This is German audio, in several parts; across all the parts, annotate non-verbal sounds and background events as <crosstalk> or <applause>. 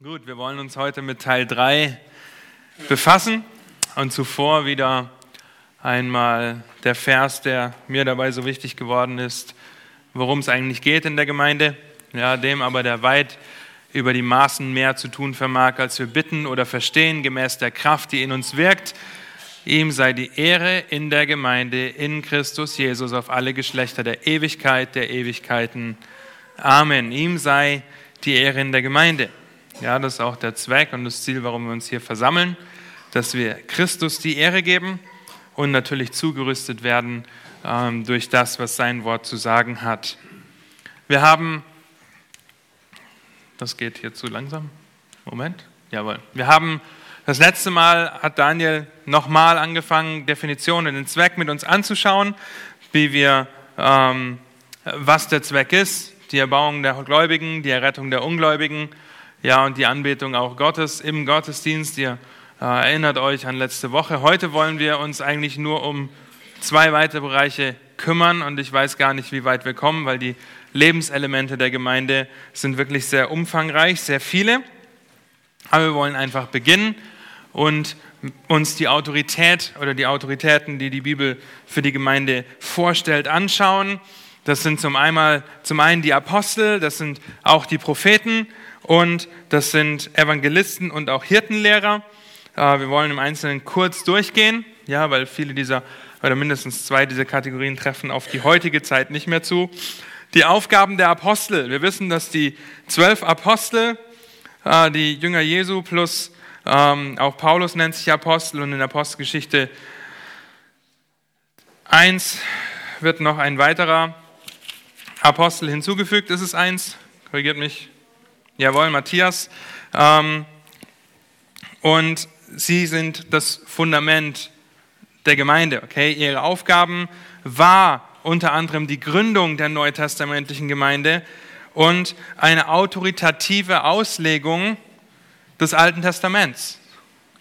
Gut, wir wollen uns heute mit Teil 3 befassen und zuvor wieder einmal der Vers, der mir dabei so wichtig geworden ist, worum es eigentlich geht in der Gemeinde, ja, dem aber der weit über die Maßen mehr zu tun vermag, als wir bitten oder verstehen, gemäß der Kraft, die in uns wirkt. Ihm sei die Ehre in der Gemeinde, in Christus Jesus, auf alle Geschlechter der Ewigkeit, der Ewigkeiten. Amen. Ihm sei die Ehre in der Gemeinde. Ja, das ist auch der Zweck und das Ziel, warum wir uns hier versammeln, dass wir Christus die Ehre geben und natürlich zugerüstet werden ähm, durch das, was sein Wort zu sagen hat. Wir haben, das geht hier zu langsam, Moment, jawohl, wir haben das letzte Mal hat Daniel nochmal angefangen, Definitionen, den Zweck mit uns anzuschauen, wie wir, ähm, was der Zweck ist, die Erbauung der Gläubigen, die Errettung der Ungläubigen, ja, und die Anbetung auch Gottes im Gottesdienst. Ihr äh, erinnert euch an letzte Woche. Heute wollen wir uns eigentlich nur um zwei weitere Bereiche kümmern und ich weiß gar nicht, wie weit wir kommen, weil die Lebenselemente der Gemeinde sind wirklich sehr umfangreich, sehr viele. Aber wir wollen einfach beginnen und uns die Autorität oder die Autoritäten, die die Bibel für die Gemeinde vorstellt, anschauen. Das sind zum, einmal, zum einen die Apostel, das sind auch die Propheten und das sind Evangelisten und auch Hirtenlehrer. Äh, wir wollen im Einzelnen kurz durchgehen, ja, weil viele dieser oder mindestens zwei dieser Kategorien treffen auf die heutige Zeit nicht mehr zu. Die Aufgaben der Apostel. Wir wissen, dass die zwölf Apostel, äh, die Jünger Jesu plus ähm, auch Paulus nennt sich Apostel und in der Apostelgeschichte 1 wird noch ein weiterer Apostel hinzugefügt. Ist es eins? Korrigiert mich. Jawohl, Matthias. Ähm, und sie sind das Fundament der Gemeinde. Okay, ihre Aufgaben war unter anderem die Gründung der neutestamentlichen Gemeinde und eine autoritative Auslegung des Alten Testaments.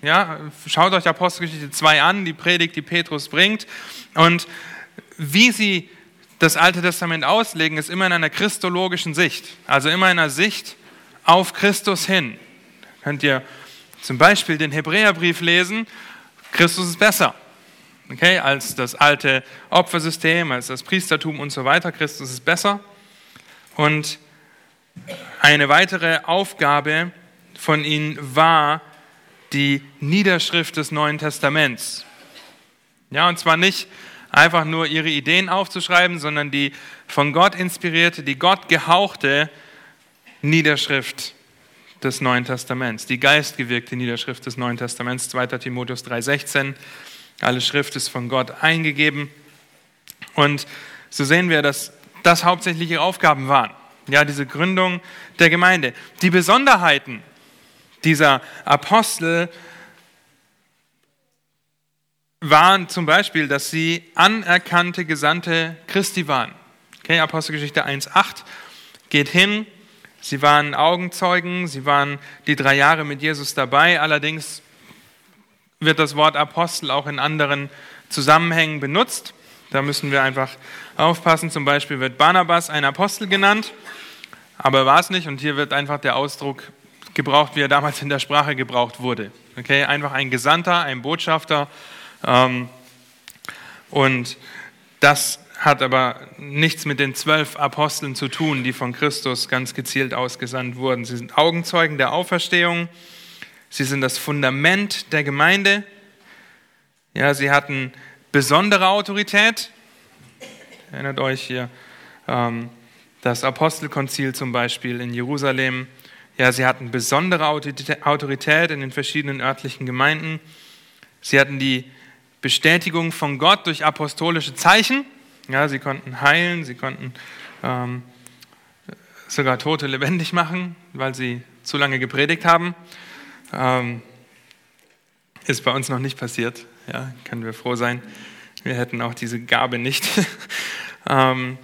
Ja, schaut euch Apostelgeschichte 2 an, die Predigt, die Petrus bringt. Und wie sie das Alte Testament auslegen, ist immer in einer christologischen Sicht. Also immer in einer Sicht, auf Christus hin. Könnt ihr zum Beispiel den Hebräerbrief lesen. Christus ist besser okay, als das alte Opfersystem, als das Priestertum und so weiter. Christus ist besser. Und eine weitere Aufgabe von ihnen war die Niederschrift des Neuen Testaments. Ja, und zwar nicht einfach nur ihre Ideen aufzuschreiben, sondern die von Gott inspirierte, die Gott gehauchte Niederschrift des Neuen Testaments, die geistgewirkte Niederschrift des Neuen Testaments, 2. Timotheus 3,16. Alle Schrift ist von Gott eingegeben. Und so sehen wir, dass das hauptsächlich ihre Aufgaben waren. Ja, diese Gründung der Gemeinde. Die Besonderheiten dieser Apostel waren zum Beispiel, dass sie anerkannte Gesandte Christi waren. Okay, Apostelgeschichte 1,8 geht hin, Sie waren Augenzeugen, sie waren die drei Jahre mit Jesus dabei. Allerdings wird das Wort Apostel auch in anderen Zusammenhängen benutzt. Da müssen wir einfach aufpassen. Zum Beispiel wird Barnabas ein Apostel genannt, aber war es nicht. Und hier wird einfach der Ausdruck gebraucht, wie er damals in der Sprache gebraucht wurde. Okay, einfach ein Gesandter, ein Botschafter. Ähm, und das hat aber nichts mit den zwölf Aposteln zu tun, die von Christus ganz gezielt ausgesandt wurden. Sie sind Augenzeugen der Auferstehung. Sie sind das Fundament der Gemeinde. Ja, sie hatten besondere Autorität. Erinnert euch hier ähm, das Apostelkonzil zum Beispiel in Jerusalem. Ja, sie hatten besondere Autorität in den verschiedenen örtlichen Gemeinden. Sie hatten die Bestätigung von Gott durch apostolische Zeichen. Ja, sie konnten heilen, sie konnten ähm, sogar Tote lebendig machen, weil sie zu lange gepredigt haben. Ähm, ist bei uns noch nicht passiert. Ja, können wir froh sein. Wir hätten auch diese Gabe nicht. <laughs> ähm,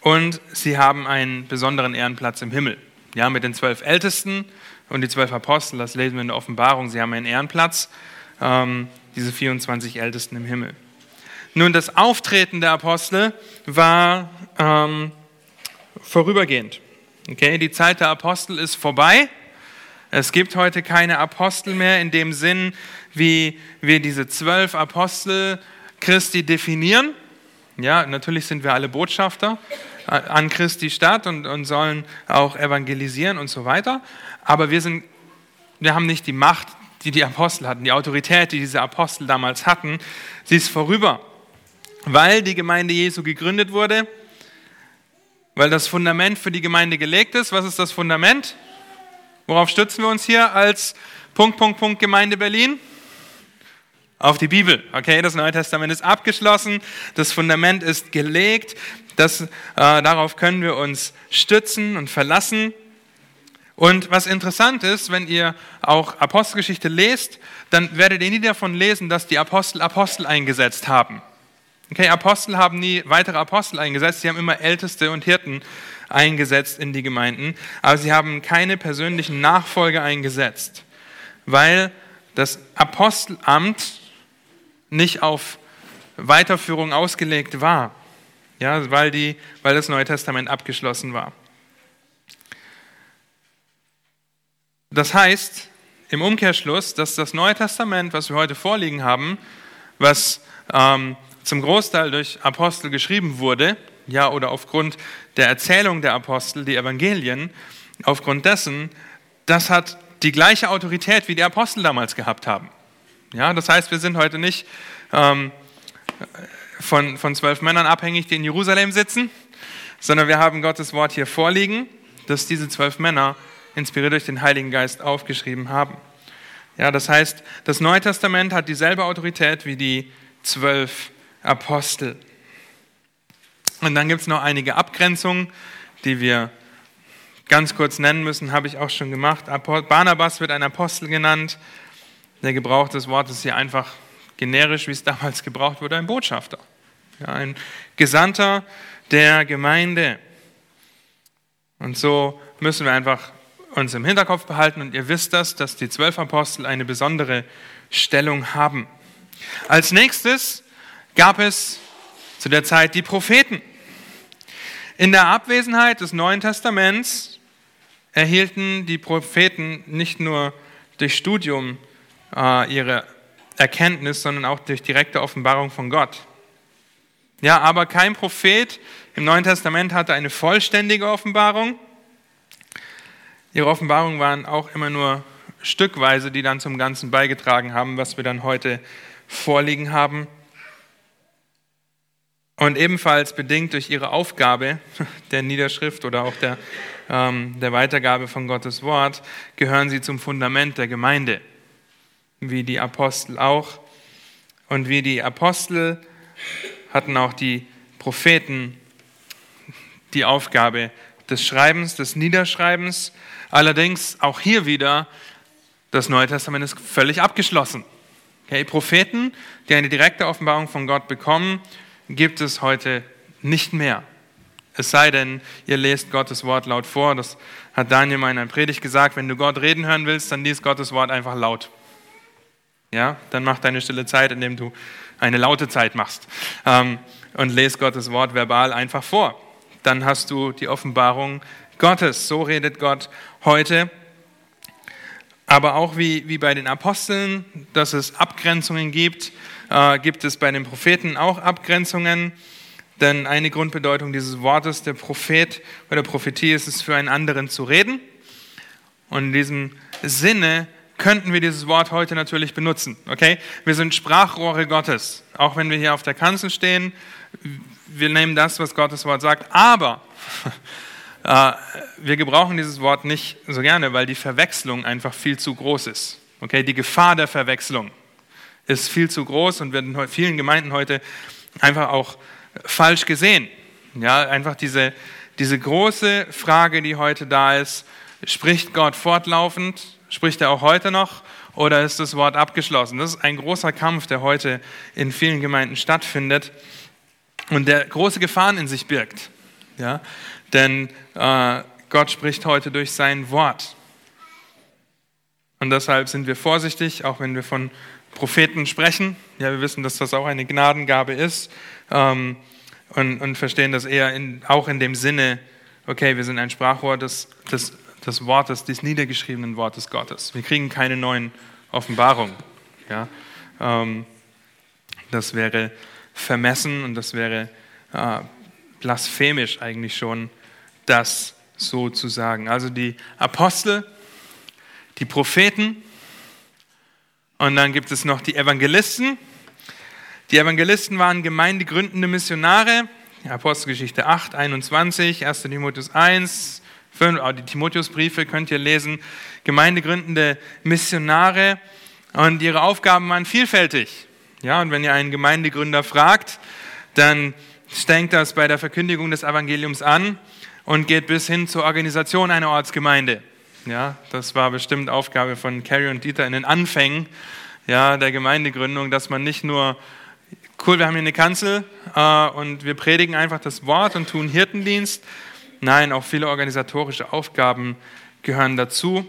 und sie haben einen besonderen Ehrenplatz im Himmel. Ja, mit den zwölf Ältesten und die zwölf Apostel, das lesen wir in der Offenbarung, sie haben einen Ehrenplatz, ähm, diese 24 Ältesten im Himmel. Nun, das Auftreten der Apostel war ähm, vorübergehend. Okay, die Zeit der Apostel ist vorbei. Es gibt heute keine Apostel mehr in dem Sinn, wie wir diese zwölf Apostel Christi definieren. Ja, natürlich sind wir alle Botschafter an Christi Stadt und, und sollen auch evangelisieren und so weiter. Aber wir, sind, wir haben nicht die Macht, die die Apostel hatten, die Autorität, die diese Apostel damals hatten. Sie ist vorüber, weil die Gemeinde Jesu gegründet wurde, weil das Fundament für die Gemeinde gelegt ist. Was ist das Fundament? Worauf stützen wir uns hier als Punkt, Punkt, Punkt Gemeinde Berlin? Auf die Bibel. Okay, das Neue Testament ist abgeschlossen, das Fundament ist gelegt, das, äh, darauf können wir uns stützen und verlassen. Und was interessant ist, wenn ihr auch Apostelgeschichte lest, dann werdet ihr nie davon lesen, dass die Apostel Apostel eingesetzt haben. Okay, Apostel haben nie weitere Apostel eingesetzt, sie haben immer Älteste und Hirten eingesetzt in die Gemeinden, aber sie haben keine persönlichen Nachfolger eingesetzt, weil das Apostelamt nicht auf Weiterführung ausgelegt war, ja, weil, die, weil das Neue Testament abgeschlossen war. Das heißt im Umkehrschluss, dass das Neue Testament, was wir heute vorliegen haben, was ähm, zum Großteil durch Apostel geschrieben wurde, ja, oder aufgrund der Erzählung der Apostel, die Evangelien, aufgrund dessen, das hat die gleiche Autorität, wie die Apostel damals gehabt haben. Ja, das heißt, wir sind heute nicht ähm, von, von zwölf Männern abhängig, die in Jerusalem sitzen, sondern wir haben Gottes Wort hier vorliegen, dass diese zwölf Männer inspiriert durch den Heiligen Geist aufgeschrieben haben. Ja, das heißt, das Neue Testament hat dieselbe Autorität wie die zwölf Apostel. Und dann gibt es noch einige Abgrenzungen, die wir ganz kurz nennen müssen, habe ich auch schon gemacht. Barnabas wird ein Apostel genannt. Der Gebrauch des Wortes hier einfach generisch, wie es <laughs> damals gebraucht wurde, ein Botschafter. Ja, ein Gesandter der Gemeinde. Und so müssen wir einfach uns im Hinterkopf behalten und ihr wisst das, dass die zwölf Apostel eine besondere Stellung haben. Als nächstes gab es zu der Zeit die Propheten. In der Abwesenheit des Neuen Testaments erhielten die Propheten nicht nur durch Studium äh, ihre Erkenntnis, sondern auch durch direkte Offenbarung von Gott. Ja, aber kein Prophet im Neuen Testament hatte eine vollständige Offenbarung. Ihre Offenbarungen waren auch immer nur stückweise, die dann zum Ganzen beigetragen haben, was wir dann heute vorliegen haben. Und ebenfalls bedingt durch ihre Aufgabe <laughs> der Niederschrift oder auch der, ähm, der Weitergabe von Gottes Wort gehören sie zum Fundament der Gemeinde, wie die Apostel auch. Und wie die Apostel hatten auch die Propheten die Aufgabe des Schreibens, des Niederschreibens. Allerdings auch hier wieder, das Neue Testament ist völlig abgeschlossen. Okay, Propheten, die eine direkte Offenbarung von Gott bekommen, gibt es heute nicht mehr. Es sei denn, ihr lest Gottes Wort laut vor. Das hat Daniel mal in einer Predigt gesagt. Wenn du Gott reden hören willst, dann liest Gottes Wort einfach laut. Ja, dann mach deine stille Zeit, indem du eine laute Zeit machst. Ähm, und lest Gottes Wort verbal einfach vor. Dann hast du die Offenbarung Gottes. So redet Gott heute. Aber auch wie, wie bei den Aposteln, dass es Abgrenzungen gibt äh, gibt es bei den Propheten auch Abgrenzungen. Denn eine Grundbedeutung dieses Wortes, der Prophet oder Prophetie, ist es, für einen anderen zu reden. Und in diesem Sinne könnten wir dieses Wort heute natürlich benutzen. Okay? Wir sind Sprachrohre Gottes. Auch wenn wir hier auf der Kanzel stehen, wir nehmen das, was Gottes Wort sagt. Aber <laughs> wir gebrauchen dieses Wort nicht so gerne, weil die Verwechslung einfach viel zu groß ist. Okay? Die Gefahr der Verwechslung ist viel zu groß und wird in vielen Gemeinden heute einfach auch falsch gesehen. Ja, einfach diese, diese große Frage, die heute da ist, spricht Gott fortlaufend? Spricht er auch heute noch? Oder ist das Wort abgeschlossen? Das ist ein großer Kampf, der heute in vielen Gemeinden stattfindet und der große Gefahren in sich birgt. Ja? Denn äh, Gott spricht heute durch sein Wort. Und deshalb sind wir vorsichtig, auch wenn wir von Propheten sprechen. Ja, wir wissen, dass das auch eine Gnadengabe ist ähm, und, und, verstehen das eher in, auch in dem Sinne, okay, wir sind ein Sprachrohr des, des, des Wortes, des niedergeschriebenen Wortes Gottes. Wir kriegen keine neuen Offenbarungen. Ja? Ähm, das wäre vermessen und das wäre äh, blasphemisch eigentlich schon, das so zu sagen. Also die Apostel, die Propheten und dann gibt es noch die Evangelisten. Die Evangelisten waren gemeindegründende Missionare. Apostelgeschichte 8, 21, 1. Timotheus 1, 5, die Timotheusbriefe könnt ihr lesen. Gemeindegründende Missionare und ihre Aufgaben waren vielfältig. Ja, und wenn ihr einen Gemeindegründer fragt, dann strengt das bei der Verkündigung des Evangeliums an und geht bis hin zur Organisation einer Ortsgemeinde. Ja, das war bestimmt Aufgabe von Carrie und Dieter in den Anfängen ja, der Gemeindegründung, dass man nicht nur, cool, wir haben hier eine Kanzel äh, und wir predigen einfach das Wort und tun Hirtendienst. Nein, auch viele organisatorische Aufgaben gehören dazu.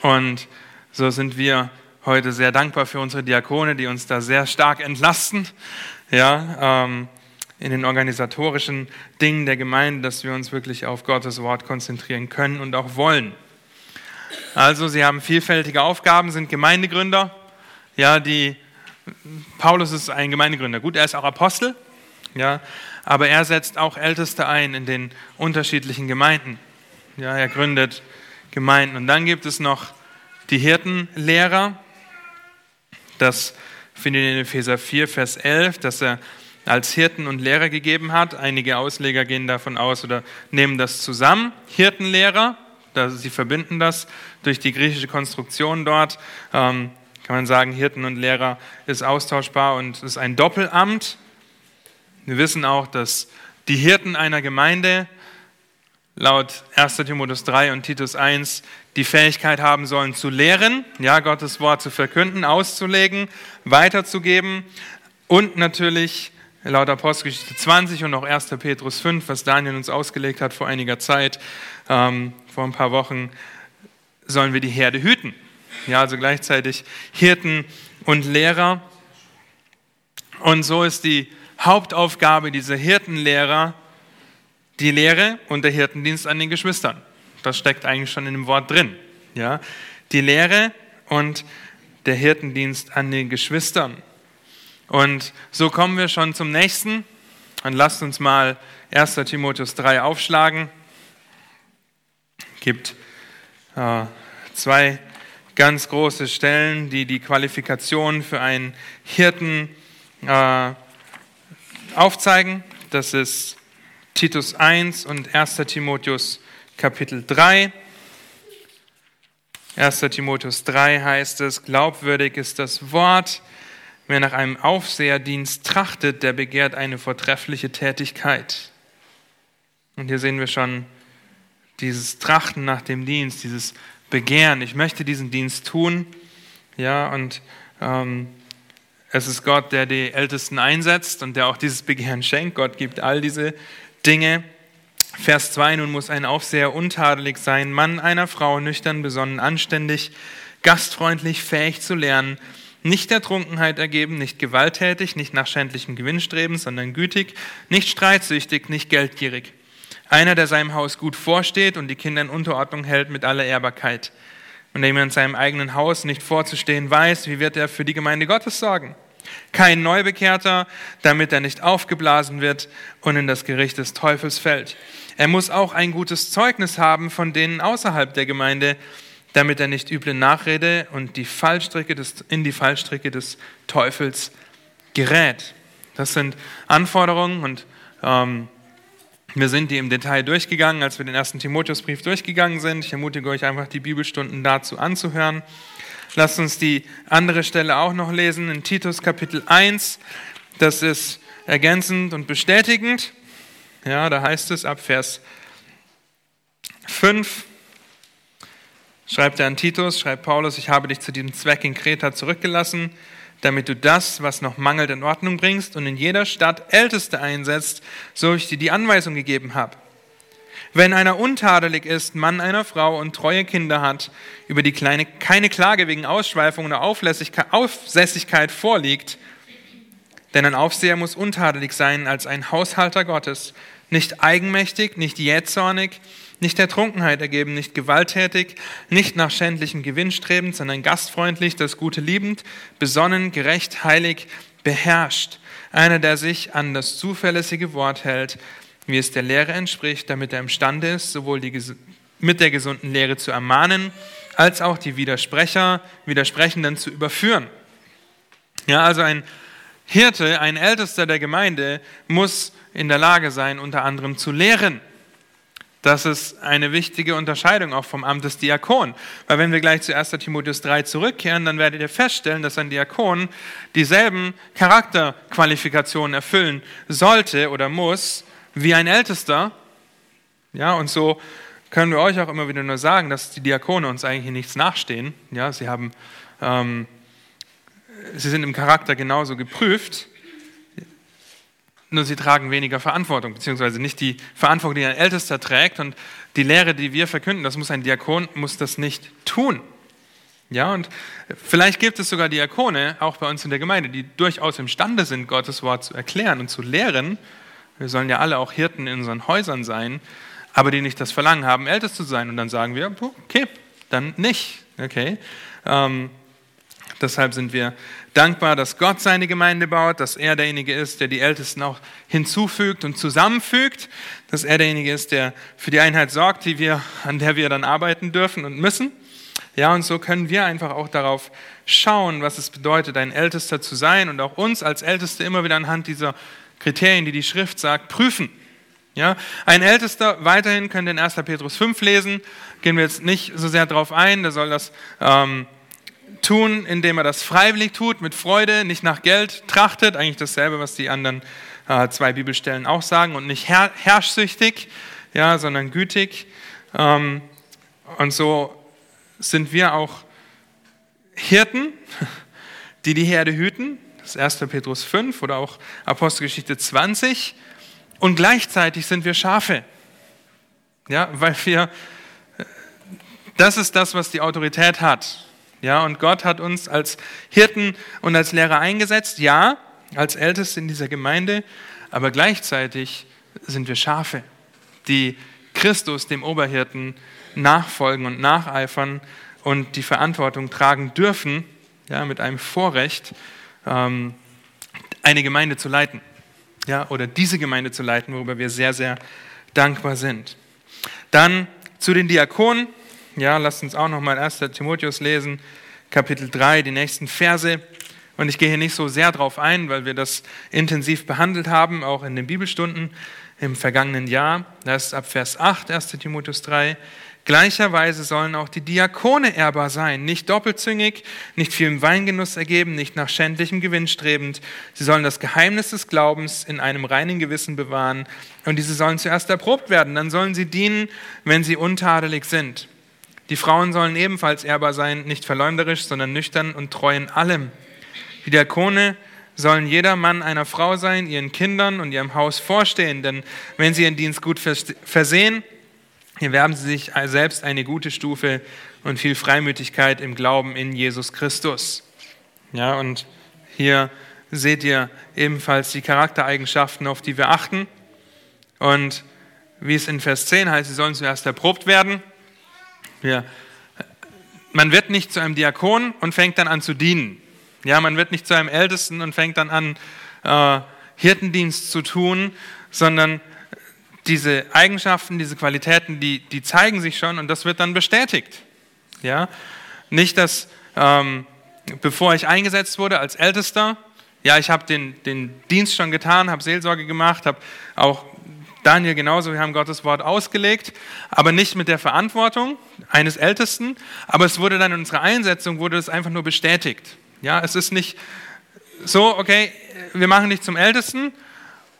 Und so sind wir heute sehr dankbar für unsere Diakone, die uns da sehr stark entlasten. Ja, ähm, in den organisatorischen Dingen der Gemeinde, dass wir uns wirklich auf Gottes Wort konzentrieren können und auch wollen. Also, sie haben vielfältige Aufgaben, sind Gemeindegründer. Ja, die, Paulus ist ein Gemeindegründer. Gut, er ist auch Apostel, ja, aber er setzt auch Älteste ein in den unterschiedlichen Gemeinden. Ja, er gründet Gemeinden. Und dann gibt es noch die Hirtenlehrer. Das findet ihr in Epheser 4, Vers 11, dass er als Hirten und Lehrer gegeben hat. Einige Ausleger gehen davon aus oder nehmen das zusammen. Hirtenlehrer, sie verbinden das durch die griechische Konstruktion dort. Ähm, kann man sagen, Hirten und Lehrer ist austauschbar und ist ein Doppelamt. Wir wissen auch, dass die Hirten einer Gemeinde laut 1. Timotheus 3 und Titus 1 die Fähigkeit haben sollen zu lehren, ja, Gottes Wort zu verkünden, auszulegen, weiterzugeben und natürlich laut Apostelgeschichte 20 und auch 1. Petrus 5, was Daniel uns ausgelegt hat vor einiger Zeit, ähm, vor ein paar Wochen, sollen wir die Herde hüten. Ja, also gleichzeitig Hirten und Lehrer. Und so ist die Hauptaufgabe dieser Hirtenlehrer die Lehre und der Hirtendienst an den Geschwistern. Das steckt eigentlich schon in dem Wort drin. Ja, die Lehre und der Hirtendienst an den Geschwistern. Und so kommen wir schon zum nächsten. Und lasst uns mal 1. Timotheus 3 aufschlagen. Es gibt äh, zwei ganz große Stellen, die die Qualifikation für einen Hirten äh, aufzeigen. Das ist Titus 1 und 1. Timotheus Kapitel 3. 1. Timotheus 3 heißt es, glaubwürdig ist das Wort, Wer nach einem Aufseherdienst trachtet, der begehrt eine vortreffliche Tätigkeit. Und hier sehen wir schon dieses Trachten nach dem Dienst, dieses Begehren. Ich möchte diesen Dienst tun. Ja, und ähm, es ist Gott, der die Ältesten einsetzt und der auch dieses Begehren schenkt. Gott gibt all diese Dinge. Vers 2, nun muss ein Aufseher untadelig sein, Mann einer Frau, nüchtern, besonnen, anständig, gastfreundlich, fähig zu lernen, nicht der Trunkenheit ergeben, nicht gewalttätig, nicht nach schändlichem Gewinn streben, sondern gütig, nicht streitsüchtig, nicht geldgierig. Einer, der seinem Haus gut vorsteht und die Kinder in Unterordnung hält mit aller Ehrbarkeit. Und dem er in seinem eigenen Haus nicht vorzustehen weiß, wie wird er für die Gemeinde Gottes sorgen? Kein Neubekehrter, damit er nicht aufgeblasen wird und in das Gericht des Teufels fällt. Er muss auch ein gutes Zeugnis haben von denen außerhalb der Gemeinde, damit er nicht üble Nachrede und die Fallstricke des, in die Fallstricke des Teufels gerät. Das sind Anforderungen und ähm, wir sind die im Detail durchgegangen, als wir den ersten Timotheusbrief durchgegangen sind. Ich ermutige euch einfach, die Bibelstunden dazu anzuhören. Lasst uns die andere Stelle auch noch lesen in Titus Kapitel 1. Das ist ergänzend und bestätigend. Ja, da heißt es ab Vers 5 schreibt er an Titus, schreibt Paulus, ich habe dich zu diesem Zweck in Kreta zurückgelassen, damit du das, was noch mangelt, in Ordnung bringst und in jeder Stadt Älteste einsetzt, so ich dir die Anweisung gegeben habe. Wenn einer untadelig ist, Mann einer Frau und treue Kinder hat, über die kleine, keine Klage wegen Ausschweifung oder Aufsässigkeit vorliegt, denn ein Aufseher muss untadelig sein als ein Haushalter Gottes, nicht eigenmächtig, nicht jähzornig, nicht der Trunkenheit ergeben, nicht gewalttätig, nicht nach schändlichem Gewinn strebend, sondern gastfreundlich, das Gute liebend, besonnen, gerecht, heilig, beherrscht. Einer, der sich an das zuverlässige Wort hält, wie es der Lehre entspricht, damit er imstande ist, sowohl die, mit der gesunden Lehre zu ermahnen, als auch die Widersprecher, Widersprechenden zu überführen. Ja, also ein Hirte, ein Ältester der Gemeinde muss in der Lage sein, unter anderem zu lehren. Das ist eine wichtige Unterscheidung auch vom Amt des Diakon. Weil wenn wir gleich zu 1. Timotheus 3 zurückkehren, dann werdet ihr feststellen, dass ein Diakon dieselben Charakterqualifikationen erfüllen sollte oder muss wie ein Ältester. Ja, und so können wir euch auch immer wieder nur sagen, dass die Diakone uns eigentlich nichts nachstehen. Ja, sie haben, ähm, sie sind im Charakter genauso geprüft nur sie tragen weniger Verantwortung, beziehungsweise nicht die Verantwortung, die ein Ältester trägt und die Lehre, die wir verkünden, das muss ein Diakon, muss das nicht tun. Ja, und vielleicht gibt es sogar Diakone, auch bei uns in der Gemeinde, die durchaus imstande sind, Gottes Wort zu erklären und zu lehren. Wir sollen ja alle auch Hirten in unseren Häusern sein, aber die nicht das Verlangen haben, ältest zu sein. Und dann sagen wir, okay, dann nicht. Okay. Ähm, Deshalb sind wir dankbar, dass Gott seine Gemeinde baut, dass er derjenige ist, der die Ältesten auch hinzufügt und zusammenfügt, dass er derjenige ist, der für die Einheit sorgt, die wir, an der wir dann arbeiten dürfen und müssen. Ja, und so können wir einfach auch darauf schauen, was es bedeutet, ein Ältester zu sein und auch uns als Älteste immer wieder anhand dieser Kriterien, die die Schrift sagt, prüfen. Ja, ein Ältester, weiterhin könnt ihr in 1. Petrus 5 lesen, gehen wir jetzt nicht so sehr darauf ein, da soll das ähm, tun, indem er das freiwillig tut, mit Freude, nicht nach Geld trachtet, eigentlich dasselbe, was die anderen äh, zwei Bibelstellen auch sagen, und nicht her herrschsüchtig, ja, sondern gütig. Ähm, und so sind wir auch Hirten, <laughs> die die Herde hüten, das ist 1. Petrus 5 oder auch Apostelgeschichte 20, und gleichzeitig sind wir Schafe, ja, weil wir, das ist das, was die Autorität hat. Ja, und Gott hat uns als Hirten und als Lehrer eingesetzt, ja, als Älteste in dieser Gemeinde, aber gleichzeitig sind wir Schafe, die Christus, dem Oberhirten, nachfolgen und nacheifern und die Verantwortung tragen dürfen, ja, mit einem Vorrecht, ähm, eine Gemeinde zu leiten. Ja, oder diese Gemeinde zu leiten, worüber wir sehr, sehr dankbar sind. Dann zu den Diakonen. Ja, lasst uns auch nochmal 1. Timotheus lesen, Kapitel 3, die nächsten Verse. Und ich gehe hier nicht so sehr drauf ein, weil wir das intensiv behandelt haben, auch in den Bibelstunden im vergangenen Jahr. Das ist ab Vers 8, 1. Timotheus 3. Gleicherweise sollen auch die Diakone ehrbar sein, nicht doppelzüngig, nicht viel im Weingenuss ergeben, nicht nach schändlichem Gewinn strebend. Sie sollen das Geheimnis des Glaubens in einem reinen Gewissen bewahren und diese sollen zuerst erprobt werden. Dann sollen sie dienen, wenn sie untadelig sind. Die Frauen sollen ebenfalls ehrbar sein, nicht verleumderisch, sondern nüchtern und treu in allem. Die Diakone sollen jeder Mann einer Frau sein, ihren Kindern und ihrem Haus vorstehen, denn wenn sie ihren Dienst gut versehen, erwerben sie sich selbst eine gute Stufe und viel Freimütigkeit im Glauben in Jesus Christus. Ja, und hier seht ihr ebenfalls die Charaktereigenschaften, auf die wir achten. Und wie es in Vers 10 heißt, sie sollen zuerst erprobt werden. Ja. Man wird nicht zu einem Diakon und fängt dann an zu dienen. Ja, man wird nicht zu einem Ältesten und fängt dann an, äh, Hirtendienst zu tun, sondern diese Eigenschaften, diese Qualitäten, die, die zeigen sich schon und das wird dann bestätigt. Ja? Nicht, dass ähm, bevor ich eingesetzt wurde als Ältester, ja, ich habe den, den Dienst schon getan, habe Seelsorge gemacht, habe auch Daniel genauso, wir haben Gottes Wort ausgelegt, aber nicht mit der Verantwortung eines Ältesten, aber es wurde dann in unserer Einsetzung, wurde es einfach nur bestätigt. Ja, es ist nicht so, okay, wir machen dich zum Ältesten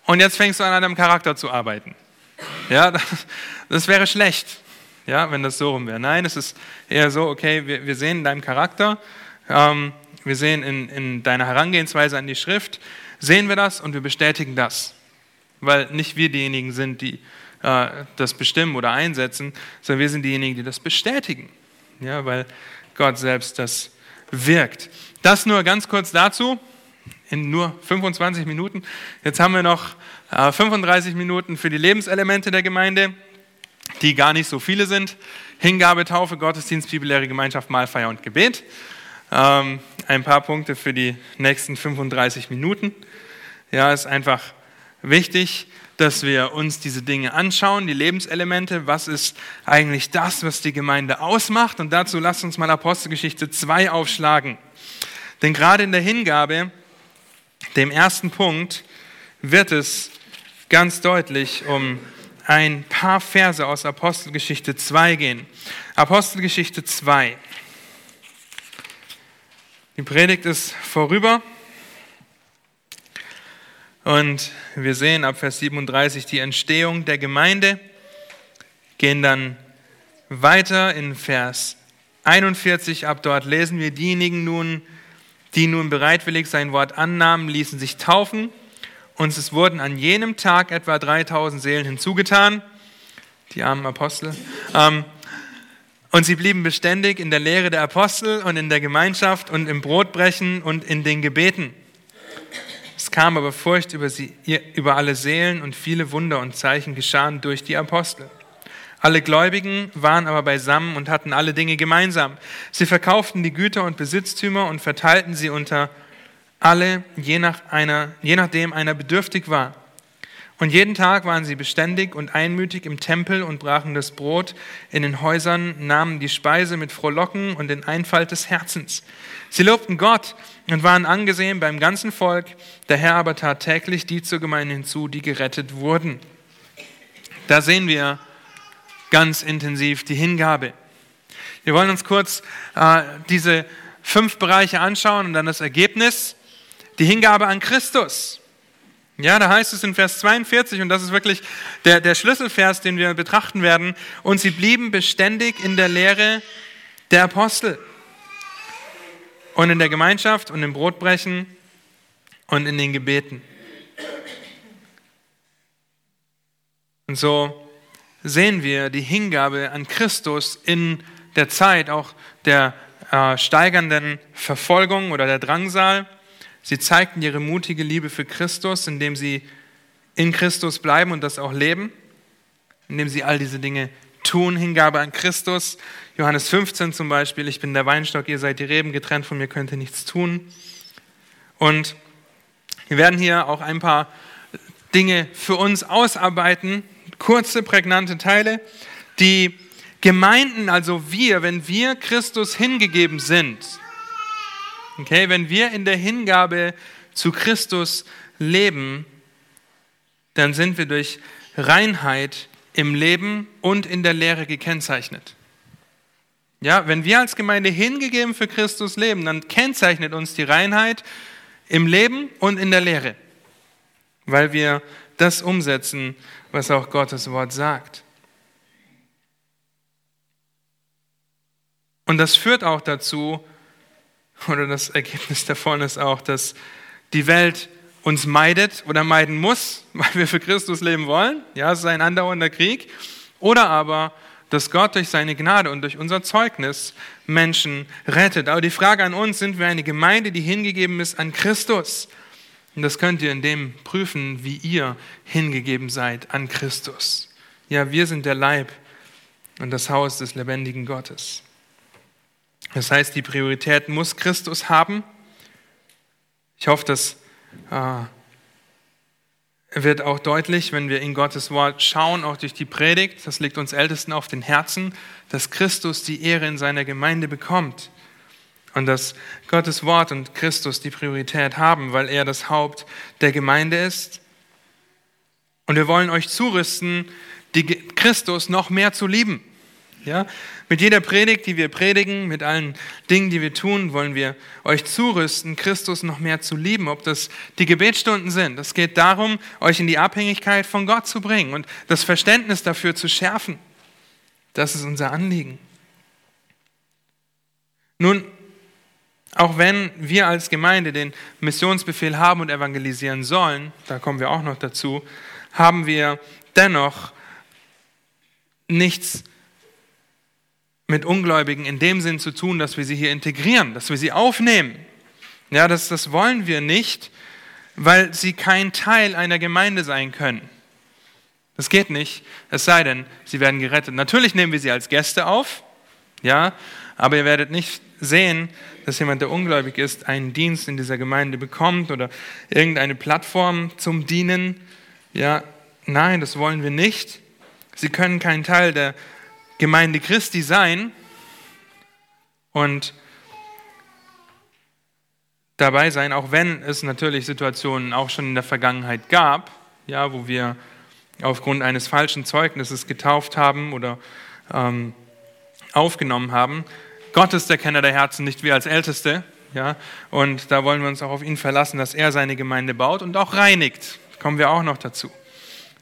und jetzt fängst du an, an deinem Charakter zu arbeiten. Ja, das, <laughs> das wäre schlecht, ja, wenn das so rum wäre. Nein, es ist eher so, okay, wir, wir sehen in deinem Charakter, ähm, wir sehen in, in deiner Herangehensweise an die Schrift, sehen wir das und wir bestätigen das weil nicht wir diejenigen sind, die äh, das bestimmen oder einsetzen, sondern wir sind diejenigen, die das bestätigen, ja, weil Gott selbst das wirkt. Das nur ganz kurz dazu, in nur 25 Minuten. Jetzt haben wir noch äh, 35 Minuten für die Lebenselemente der Gemeinde. die gar nicht so viele sind. Hingabe, Taufe, Gottesdienst, Bibellehre, Gemeinschaft, Mahlfeier und Gebet. Ähm, ein paar Punkte für die nächsten 35 Minuten. Ja, ist einfach wichtig, dass wir uns diese Dinge anschauen, die Lebenselemente. Was ist eigentlich das, was die Gemeinde ausmacht? Und dazu lasst uns mal Apostelgeschichte 2 aufschlagen. Denn gerade in der Hingabe, dem ersten Punkt, wird es ganz deutlich um ein paar Verse aus Apostelgeschichte 2 gehen. Apostelgeschichte 2. Die Predigt ist vorüber. Und wir sehen ab Vers 37 die Entstehung der Gemeinde, gehen dann weiter in Vers 41. Ab dort lesen wir diejenigen nun, die nun bereitwillig sein Wort annahmen, ließen sich taufen. Und es wurden an jenem Tag etwa 3000 Seelen hinzugetan, die armen Apostel. Ähm, und sie blieben beständig in der Lehre der Apostel und in der Gemeinschaft und im Brotbrechen und in den Gebeten. Es kam aber Furcht über, sie, über alle Seelen und viele Wunder und Zeichen geschahen durch die Apostel. Alle Gläubigen waren aber beisammen und hatten alle Dinge gemeinsam. Sie verkauften die Güter und Besitztümer und verteilten sie unter alle, je, nach einer, je nachdem einer bedürftig war. Und jeden Tag waren sie beständig und einmütig im Tempel und brachen das Brot in den Häusern, nahmen die Speise mit Frohlocken und den Einfalt des Herzens. Sie lobten Gott und waren angesehen beim ganzen Volk. Der Herr aber tat täglich die zur Gemeinde hinzu, die gerettet wurden. Da sehen wir ganz intensiv die Hingabe. Wir wollen uns kurz äh, diese fünf Bereiche anschauen und dann das Ergebnis. Die Hingabe an Christus. Ja, da heißt es in Vers 42, und das ist wirklich der, der Schlüsselvers, den wir betrachten werden, und sie blieben beständig in der Lehre der Apostel und in der Gemeinschaft und im Brotbrechen und in den Gebeten. Und so sehen wir die Hingabe an Christus in der Zeit auch der äh, steigernden Verfolgung oder der Drangsal Sie zeigten ihre mutige Liebe für Christus, indem sie in Christus bleiben und das auch leben, indem sie all diese Dinge tun, Hingabe an Christus. Johannes 15 zum Beispiel, ich bin der Weinstock, ihr seid die Reben, getrennt von mir könnt ihr nichts tun. Und wir werden hier auch ein paar Dinge für uns ausarbeiten, kurze, prägnante Teile, die Gemeinden, also wir, wenn wir Christus hingegeben sind, Okay, wenn wir in der Hingabe zu Christus leben, dann sind wir durch Reinheit im Leben und in der Lehre gekennzeichnet. Ja, wenn wir als Gemeinde hingegeben für Christus leben, dann kennzeichnet uns die Reinheit im Leben und in der Lehre, weil wir das umsetzen, was auch Gottes Wort sagt. Und das führt auch dazu, oder das Ergebnis davon ist auch, dass die Welt uns meidet oder meiden muss, <laughs> weil wir für Christus leben wollen. Ja, es ist ein andauernder Krieg. Oder aber, dass Gott durch seine Gnade und durch unser Zeugnis Menschen rettet. Aber die Frage an uns, sind wir eine Gemeinde, die hingegeben ist an Christus? Und das könnt ihr in dem prüfen, wie ihr hingegeben seid an Christus. Ja, wir sind der Leib und das Haus des lebendigen Gottes. Das heißt, die Priorität muss Christus haben. Ich hoffe, das äh, wird auch deutlich, wenn wir in Gottes Wort schauen, auch durch die Predigt. Das liegt uns Ältesten auf den Herzen, dass Christus die Ehre in seiner Gemeinde bekommt. Und dass Gottes Wort und Christus die Priorität haben, weil er das Haupt der Gemeinde ist. Und wir wollen euch zurüsten, die Christus noch mehr zu lieben. Ja? Mit jeder Predigt, die wir predigen, mit allen Dingen, die wir tun, wollen wir euch zurüsten, Christus noch mehr zu lieben, ob das die Gebetsstunden sind. Es geht darum, euch in die Abhängigkeit von Gott zu bringen und das Verständnis dafür zu schärfen. Das ist unser Anliegen. Nun, auch wenn wir als Gemeinde den Missionsbefehl haben und evangelisieren sollen, da kommen wir auch noch dazu, haben wir dennoch nichts mit Ungläubigen in dem Sinn zu tun, dass wir sie hier integrieren, dass wir sie aufnehmen. Ja, das, das wollen wir nicht, weil sie kein Teil einer Gemeinde sein können. Das geht nicht, es sei denn, sie werden gerettet. Natürlich nehmen wir sie als Gäste auf, ja, aber ihr werdet nicht sehen, dass jemand, der ungläubig ist, einen Dienst in dieser Gemeinde bekommt oder irgendeine Plattform zum Dienen. Ja, nein, das wollen wir nicht. Sie können kein Teil der Gemeinde Christi sein und dabei sein, auch wenn es natürlich Situationen auch schon in der Vergangenheit gab, ja, wo wir aufgrund eines falschen Zeugnisses getauft haben oder ähm, aufgenommen haben. Gott ist der Kenner der Herzen, nicht wir als Älteste. Ja? Und da wollen wir uns auch auf ihn verlassen, dass er seine Gemeinde baut und auch reinigt. Kommen wir auch noch dazu.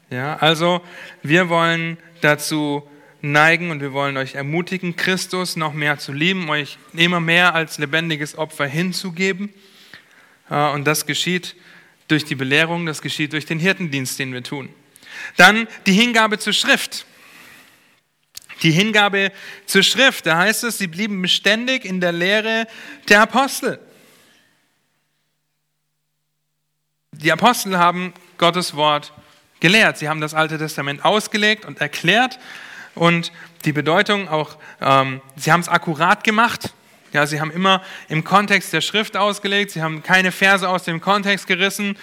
Ja? Also wir wollen dazu neigen und wir wollen euch ermutigen, Christus noch mehr zu lieben, euch immer mehr als lebendiges Opfer hinzugeben. Äh, und das geschieht durch die Belehrung, das geschieht durch den Hirtendienst, den wir tun. Dann die Hingabe zur Schrift. Die Hingabe zur Schrift, da heißt es, sie blieben beständig in der Lehre der Apostel. Die Apostel haben Gottes Wort gelehrt. Sie haben das Alte Testament ausgelegt und erklärt und die Bedeutung auch, ähm, sie haben es akkurat gemacht. Ja, sie haben immer im Kontext der Schrift ausgelegt, sie haben keine Verse aus dem Kontext gerissen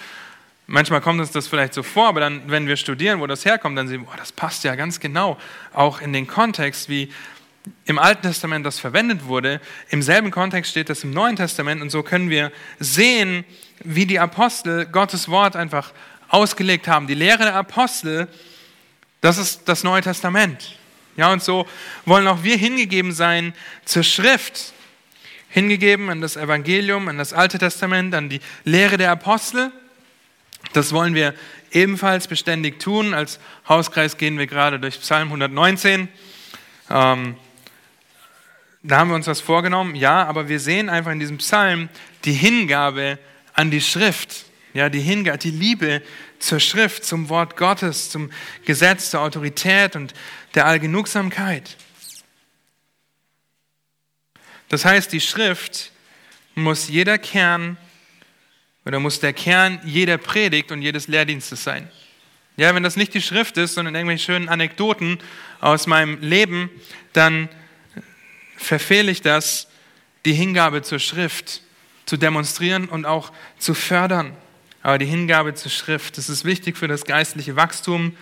Manchmal kommt uns das vielleicht so vor, aber dann, wenn wir studieren, wo das herkommt, dann sehen wir, boah, das passt ja ganz genau auch in den Kontext, wie im Alten Testament das verwendet wurde. Im selben Kontext steht das im Neuen Testament und so können wir sehen, wie die Apostel Gottes Wort einfach ausgelegt haben. Die Lehre der Apostel, das ist das Neue Testament. Ja, und so wollen auch wir hingegeben sein zur Schrift, hingegeben an das Evangelium, an das Alte Testament, an die Lehre der Apostel das wollen wir ebenfalls beständig tun. Als Hauskreis gehen wir gerade durch Psalm 119. Ähm, da haben wir uns was vorgenommen, ja, aber wir sehen einfach in diesem Psalm die Hingabe an die Schrift, ja, die Hingabe, die Liebe zur Schrift, zum Wort Gottes, zum Gesetz, zur Autorität und der Allgenugsamkeit. Das heißt, die Schrift muss jeder Kern oder muss der Kern jeder Predigt und jedes Lehrdienstes sein. Ja, wenn das nicht die Schrift ist, sondern irgendwelche schönen Anekdoten aus meinem Leben, dann verfehle ich das, die Hingabe zur Schrift zu demonstrieren und auch zu fördern. Aber die Hingabe zur Schrift, das ist wichtig für das geistliche Wachstum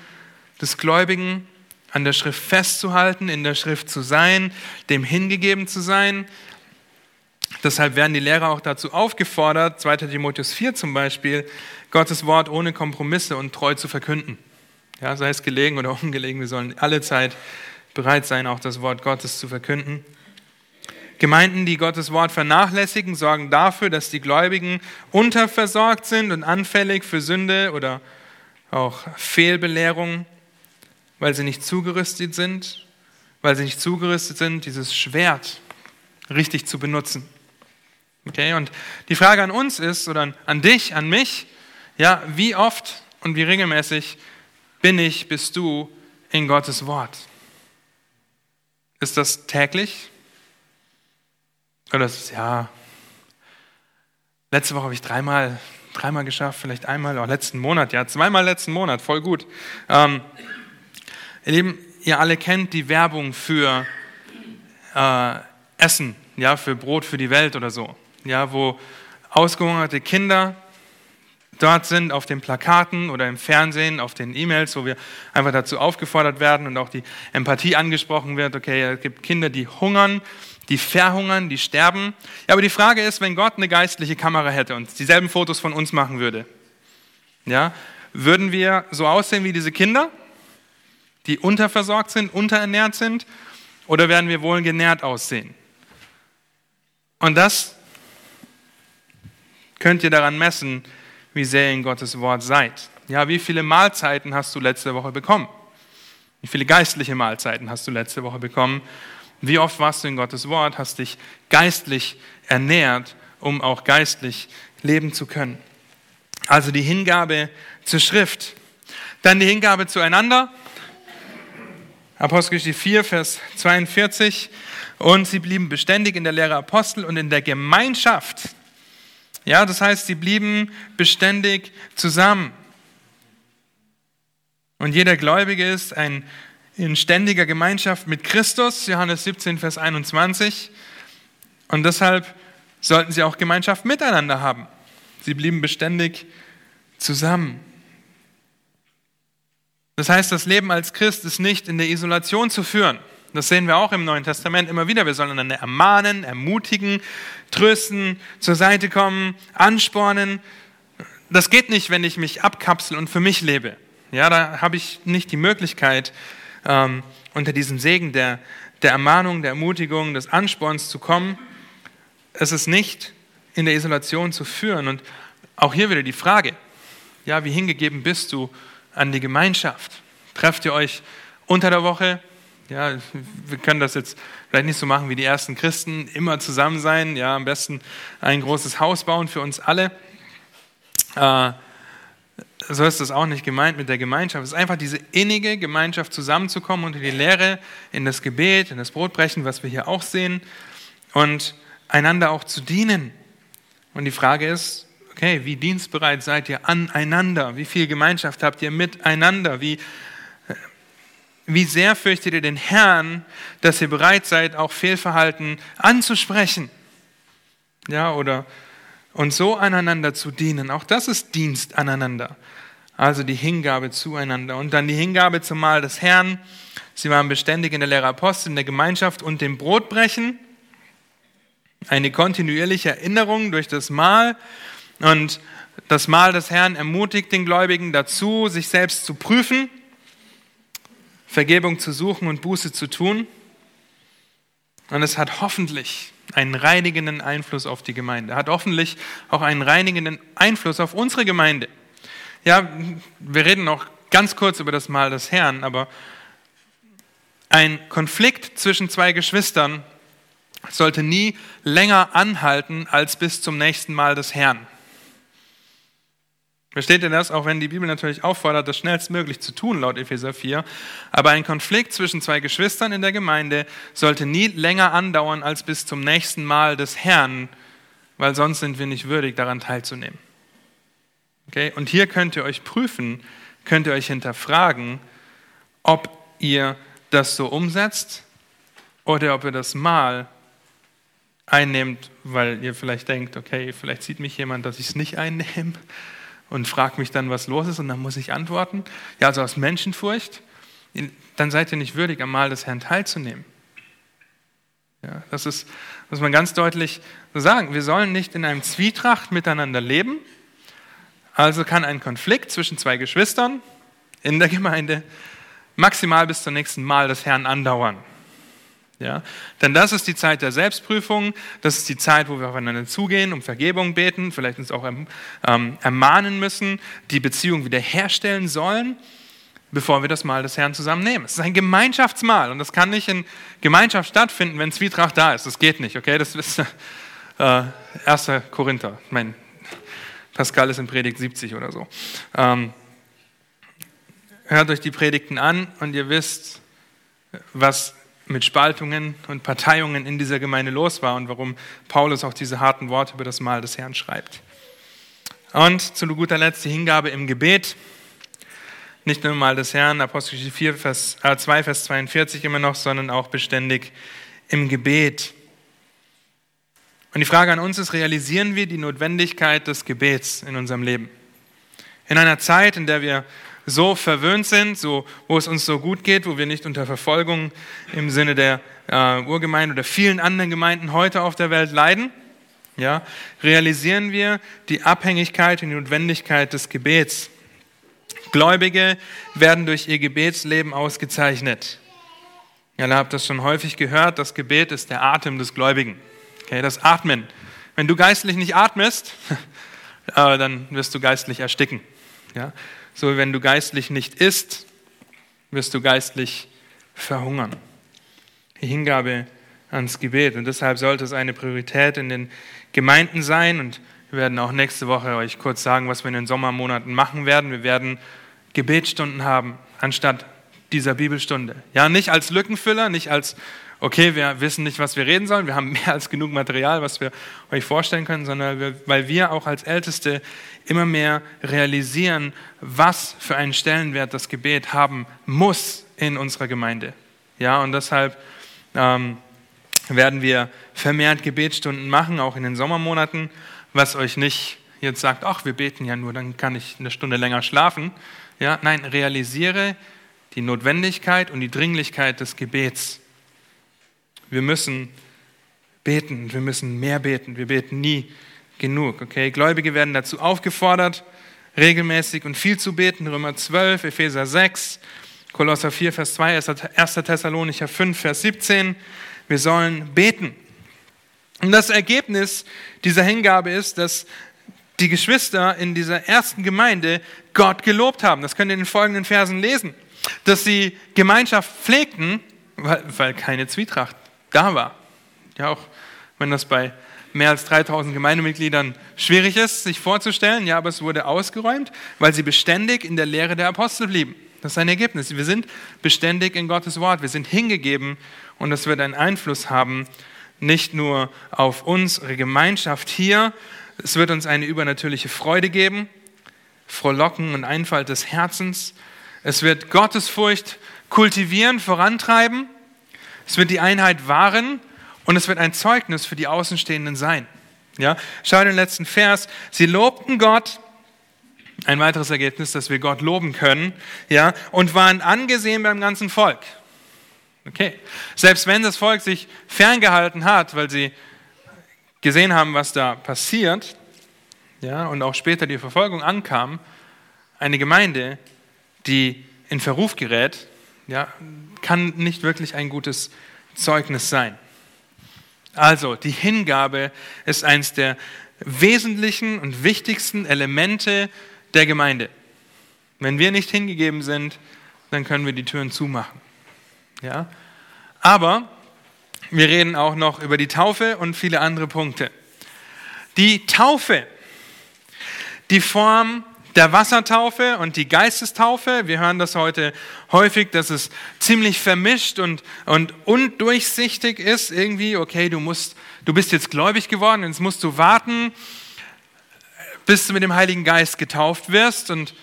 des Gläubigen, an der Schrift festzuhalten, in der Schrift zu sein, dem hingegeben zu sein, Deshalb werden die Lehrer auch dazu aufgefordert, 2 Timotheus 4 zum Beispiel, Gottes Wort ohne Kompromisse und treu zu verkünden. Ja, sei es gelegen oder <laughs> ungelegen, wir sollen alle Zeit bereit sein, auch das Wort Gottes zu verkünden. Gemeinden, die Gottes Wort vernachlässigen, sorgen dafür, dass die Gläubigen unterversorgt sind und anfällig für Sünde oder auch Fehlbelehrung, weil sie nicht zugerüstet sind, weil sie nicht zugerüstet sind, dieses Schwert richtig zu benutzen. Okay, und die Frage an uns ist, oder an dich, an mich, ja, wie oft und wie regelmäßig bin ich, bist du in Gottes Wort? Ist das täglich? Oder ist es, ja, letzte Woche habe ich dreimal, dreimal geschafft, vielleicht einmal, oder letzten Monat, ja, zweimal letzten Monat, voll gut. Ähm, ihr Lieben, ihr alle kennt die Werbung für äh, Essen, ja, für Brot für die Welt oder so ja, wo ausgehungerte Kinder dort sind auf den Plakaten oder im Fernsehen, auf den E-Mails, wo wir einfach dazu aufgefordert werden und auch die Empathie angesprochen wird. Okay, es gibt Kinder, die hungern, die verhungern, die sterben. Ja, aber die Frage ist, wenn Gott eine geistliche Kamera hätte und dieselben Fotos von uns machen würde, ja, würden wir so aussehen wie diese Kinder, die unterversorgt sind, unterernährt sind, oder werden wir wohl genährt aussehen? Und das könnt ihr daran messen, wie sehr ihr in Gottes Wort seid. Ja, wie viele Mahlzeiten hast du letzte Woche bekommen? Wie viele geistliche Mahlzeiten hast du letzte Woche bekommen? Wie oft warst du in Gottes Wort, hast dich geistlich ernährt, um auch geistlich leben zu können? Also die Hingabe zur Schrift. Dann die Hingabe zueinander. Apostelgeschichte 4, Vers 42. Und sie blieben beständig in der Lehre Apostel und in der Gemeinschaft ja, das heißt, sie blieben beständig zusammen. Und jeder Gläubige ist ein, in ständiger Gemeinschaft mit Christus, Johannes 17, Vers 21. Und deshalb sollten sie auch Gemeinschaft miteinander haben. Sie blieben beständig zusammen. Das heißt, das Leben als Christ ist nicht in der Isolation zu führen. Das sehen wir auch im Neuen Testament immer wieder. Wir sollen einander ermahnen, ermutigen, trösten, zur Seite kommen, anspornen. Das geht nicht, wenn ich mich abkapsel und für mich lebe. Ja, da habe ich nicht die Möglichkeit, ähm, unter diesen Segen der, der Ermahnung, der Ermutigung, des Ansporns zu kommen. Es ist nicht in der Isolation zu führen. Und auch hier wieder die Frage, ja, wie hingegeben bist du an die Gemeinschaft? Trefft ihr euch unter der Woche? Ja, wir können das jetzt vielleicht nicht so machen wie die ersten Christen, immer zusammen sein, ja, am besten ein großes Haus bauen für uns alle. Äh, so ist das auch nicht gemeint mit der Gemeinschaft. Es ist einfach diese innige Gemeinschaft zusammenzukommen unter die Lehre, in das Gebet, in das Brotbrechen, was wir hier auch sehen, und einander auch zu dienen. Und die Frage ist, okay, wie dienstbereit seid ihr aneinander? Wie viel Gemeinschaft habt ihr miteinander? Wie wie sehr fürchtet ihr den Herrn, dass ihr bereit seid, auch Fehlverhalten anzusprechen? Ja, oder und so aneinander zu dienen. Auch das ist Dienst aneinander. Also die Hingabe zueinander. Und dann die Hingabe zum Mahl des Herrn. Sie waren beständig in der Lehre Apostel, in der Gemeinschaft und dem Brotbrechen. Eine kontinuierliche Erinnerung durch das Mahl. Und das Mahl des Herrn ermutigt den Gläubigen dazu, sich selbst zu prüfen Vergebung zu suchen und Buße zu tun. Und es hat hoffentlich einen reinigenden Einfluss auf die Gemeinde, hat hoffentlich auch einen reinigenden Einfluss auf unsere Gemeinde. Ja, wir reden noch ganz kurz über das Mahl des Herrn, aber ein Konflikt zwischen zwei Geschwistern sollte nie länger anhalten als bis zum nächsten Mal des Herrn. Versteht ihr das? Auch wenn die Bibel natürlich auffordert, das schnellstmöglich zu tun, laut Epheser 4. Aber ein Konflikt zwischen zwei Geschwistern in der Gemeinde sollte nie länger andauern als bis zum nächsten Mal des Herrn, weil sonst sind wir nicht würdig, daran teilzunehmen. Okay? Und hier könnt ihr euch prüfen, könnt ihr euch hinterfragen, ob ihr das so umsetzt oder ob ihr das Mal einnehmt, weil ihr vielleicht denkt, okay, vielleicht sieht mich jemand, dass ich es nicht einnehme und fragt mich dann, was los ist, und dann muss ich antworten. Ja, also aus Menschenfurcht, dann seid ihr nicht würdig, am Mahl des Herrn teilzunehmen. Ja, das ist, muss man ganz deutlich so sagen. Wir sollen nicht in einem Zwietracht miteinander leben. Also kann ein Konflikt zwischen zwei Geschwistern in der Gemeinde maximal bis zum nächsten Mahl des Herrn andauern. Ja? Denn das ist die Zeit der Selbstprüfung, das ist die Zeit, wo wir aufeinander zugehen, um Vergebung beten, vielleicht uns auch ähm, ermahnen müssen, die Beziehung wiederherstellen sollen, bevor wir das Mahl des Herrn zusammennehmen. Es ist ein Gemeinschaftsmahl und das kann nicht in Gemeinschaft stattfinden, wenn Zwietracht da ist. Das geht nicht, okay? Das ist äh, 1. Korinther. Ich meine, Pascal ist in Predigt 70 oder so. Ähm, hört euch die Predigten an und ihr wisst, was mit Spaltungen und Parteiungen in dieser Gemeinde los war und warum Paulus auch diese harten Worte über das Mahl des Herrn schreibt. Und zu guter Letzt die Hingabe im Gebet. Nicht nur im Mahl des Herrn, Apostel 4, Vers, äh 2, Vers 42 immer noch, sondern auch beständig im Gebet. Und die Frage an uns ist, realisieren wir die Notwendigkeit des Gebets in unserem Leben? In einer Zeit, in der wir so verwöhnt sind, so, wo es uns so gut geht, wo wir nicht unter Verfolgung im Sinne der äh, Urgemeinde oder vielen anderen Gemeinden heute auf der Welt leiden, ja, realisieren wir die Abhängigkeit und die Notwendigkeit des Gebets. Gläubige werden durch ihr Gebetsleben ausgezeichnet. Ja, ihr habt das schon häufig gehört, das Gebet ist der Atem des Gläubigen. Okay, das Atmen. Wenn du geistlich nicht atmest, <laughs> äh, dann wirst du geistlich ersticken. Ja? So wenn du geistlich nicht isst, wirst du geistlich verhungern. Die Hingabe ans Gebet. Und deshalb sollte es eine Priorität in den Gemeinden sein. Und wir werden auch nächste Woche euch kurz sagen, was wir in den Sommermonaten machen werden. Wir werden Gebetsstunden haben, anstatt dieser Bibelstunde. Ja, nicht als Lückenfüller, nicht als, okay, wir wissen nicht, was wir reden sollen, wir haben <laughs> mehr als genug Material, was wir euch vorstellen können, sondern weil wir auch als Älteste immer mehr realisieren, was für einen Stellenwert das Gebet haben muss in unserer Gemeinde. Ja, und deshalb ähm, werden wir vermehrt Gebetsstunden machen, auch in den Sommermonaten, was euch nicht jetzt sagt, ach, wir beten ja nur, dann kann ich eine Stunde länger schlafen. Ja, nein, realisiere die Notwendigkeit und die Dringlichkeit des Gebets. Wir müssen beten, wir müssen mehr beten, wir beten nie genug. Okay? Gläubige werden dazu aufgefordert, regelmäßig und viel zu beten. Römer 12, Epheser 6, Kolosser 4, Vers 2, 1. Thessalonicher 5, Vers 17. Wir sollen beten. Und das Ergebnis dieser Hingabe ist, dass die Geschwister in dieser ersten Gemeinde Gott gelobt haben. Das könnt ihr in den folgenden Versen lesen. Dass sie Gemeinschaft pflegten, weil, weil keine Zwietracht da war. Ja, auch wenn das bei mehr als 3000 Gemeindemitgliedern schwierig ist, sich vorzustellen, ja, aber es wurde ausgeräumt, weil sie beständig in der Lehre der Apostel blieben. Das ist ein Ergebnis. Wir sind beständig in Gottes Wort. Wir sind hingegeben und das wird einen Einfluss haben, nicht nur auf unsere Gemeinschaft hier, es wird uns eine übernatürliche Freude geben, Frohlocken und Einfalt des Herzens. Es wird Gottesfurcht kultivieren, vorantreiben. Es wird die Einheit wahren und es wird ein Zeugnis für die Außenstehenden sein. Ja, schau den letzten Vers. Sie lobten Gott. Ein weiteres Ergebnis, dass wir Gott loben können, ja, und waren angesehen beim ganzen Volk. Okay. Selbst wenn das Volk sich ferngehalten hat, weil sie gesehen haben, was da passiert, ja, und auch später die Verfolgung ankam, eine Gemeinde, die in Verruf gerät, ja, kann nicht wirklich ein gutes Zeugnis sein. Also, die Hingabe ist eines der wesentlichen und wichtigsten Elemente der Gemeinde. Wenn wir nicht hingegeben sind, dann können wir die Türen zumachen. Ja? Aber wir reden auch noch über die Taufe und viele andere Punkte. Die Taufe, die Form der Wassertaufe und die Geistestaufe, wir hören das heute häufig, dass es ziemlich vermischt und, und undurchsichtig ist irgendwie. Okay, du, musst, du bist jetzt gläubig geworden, jetzt musst du warten, bis du mit dem Heiligen Geist getauft wirst. Und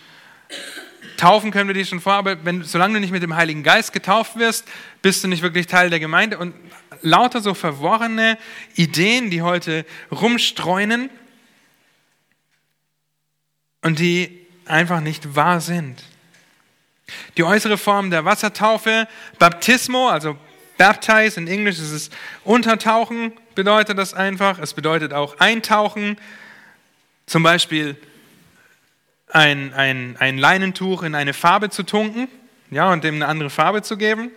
taufen können wir dich schon vor, aber wenn, solange du nicht mit dem Heiligen Geist getauft wirst, bist du nicht wirklich Teil der Gemeinde. Und lauter so verworrene Ideen, die heute rumstreunen und die einfach nicht wahr sind. Die äußere Form der Wassertaufe, Baptismo, also baptize in Englisch ist es untertauchen, bedeutet das einfach. Es bedeutet auch eintauchen, zum Beispiel ein, ein, ein Leinentuch in eine Farbe zu tunken ja, und dem eine andere Farbe zu geben.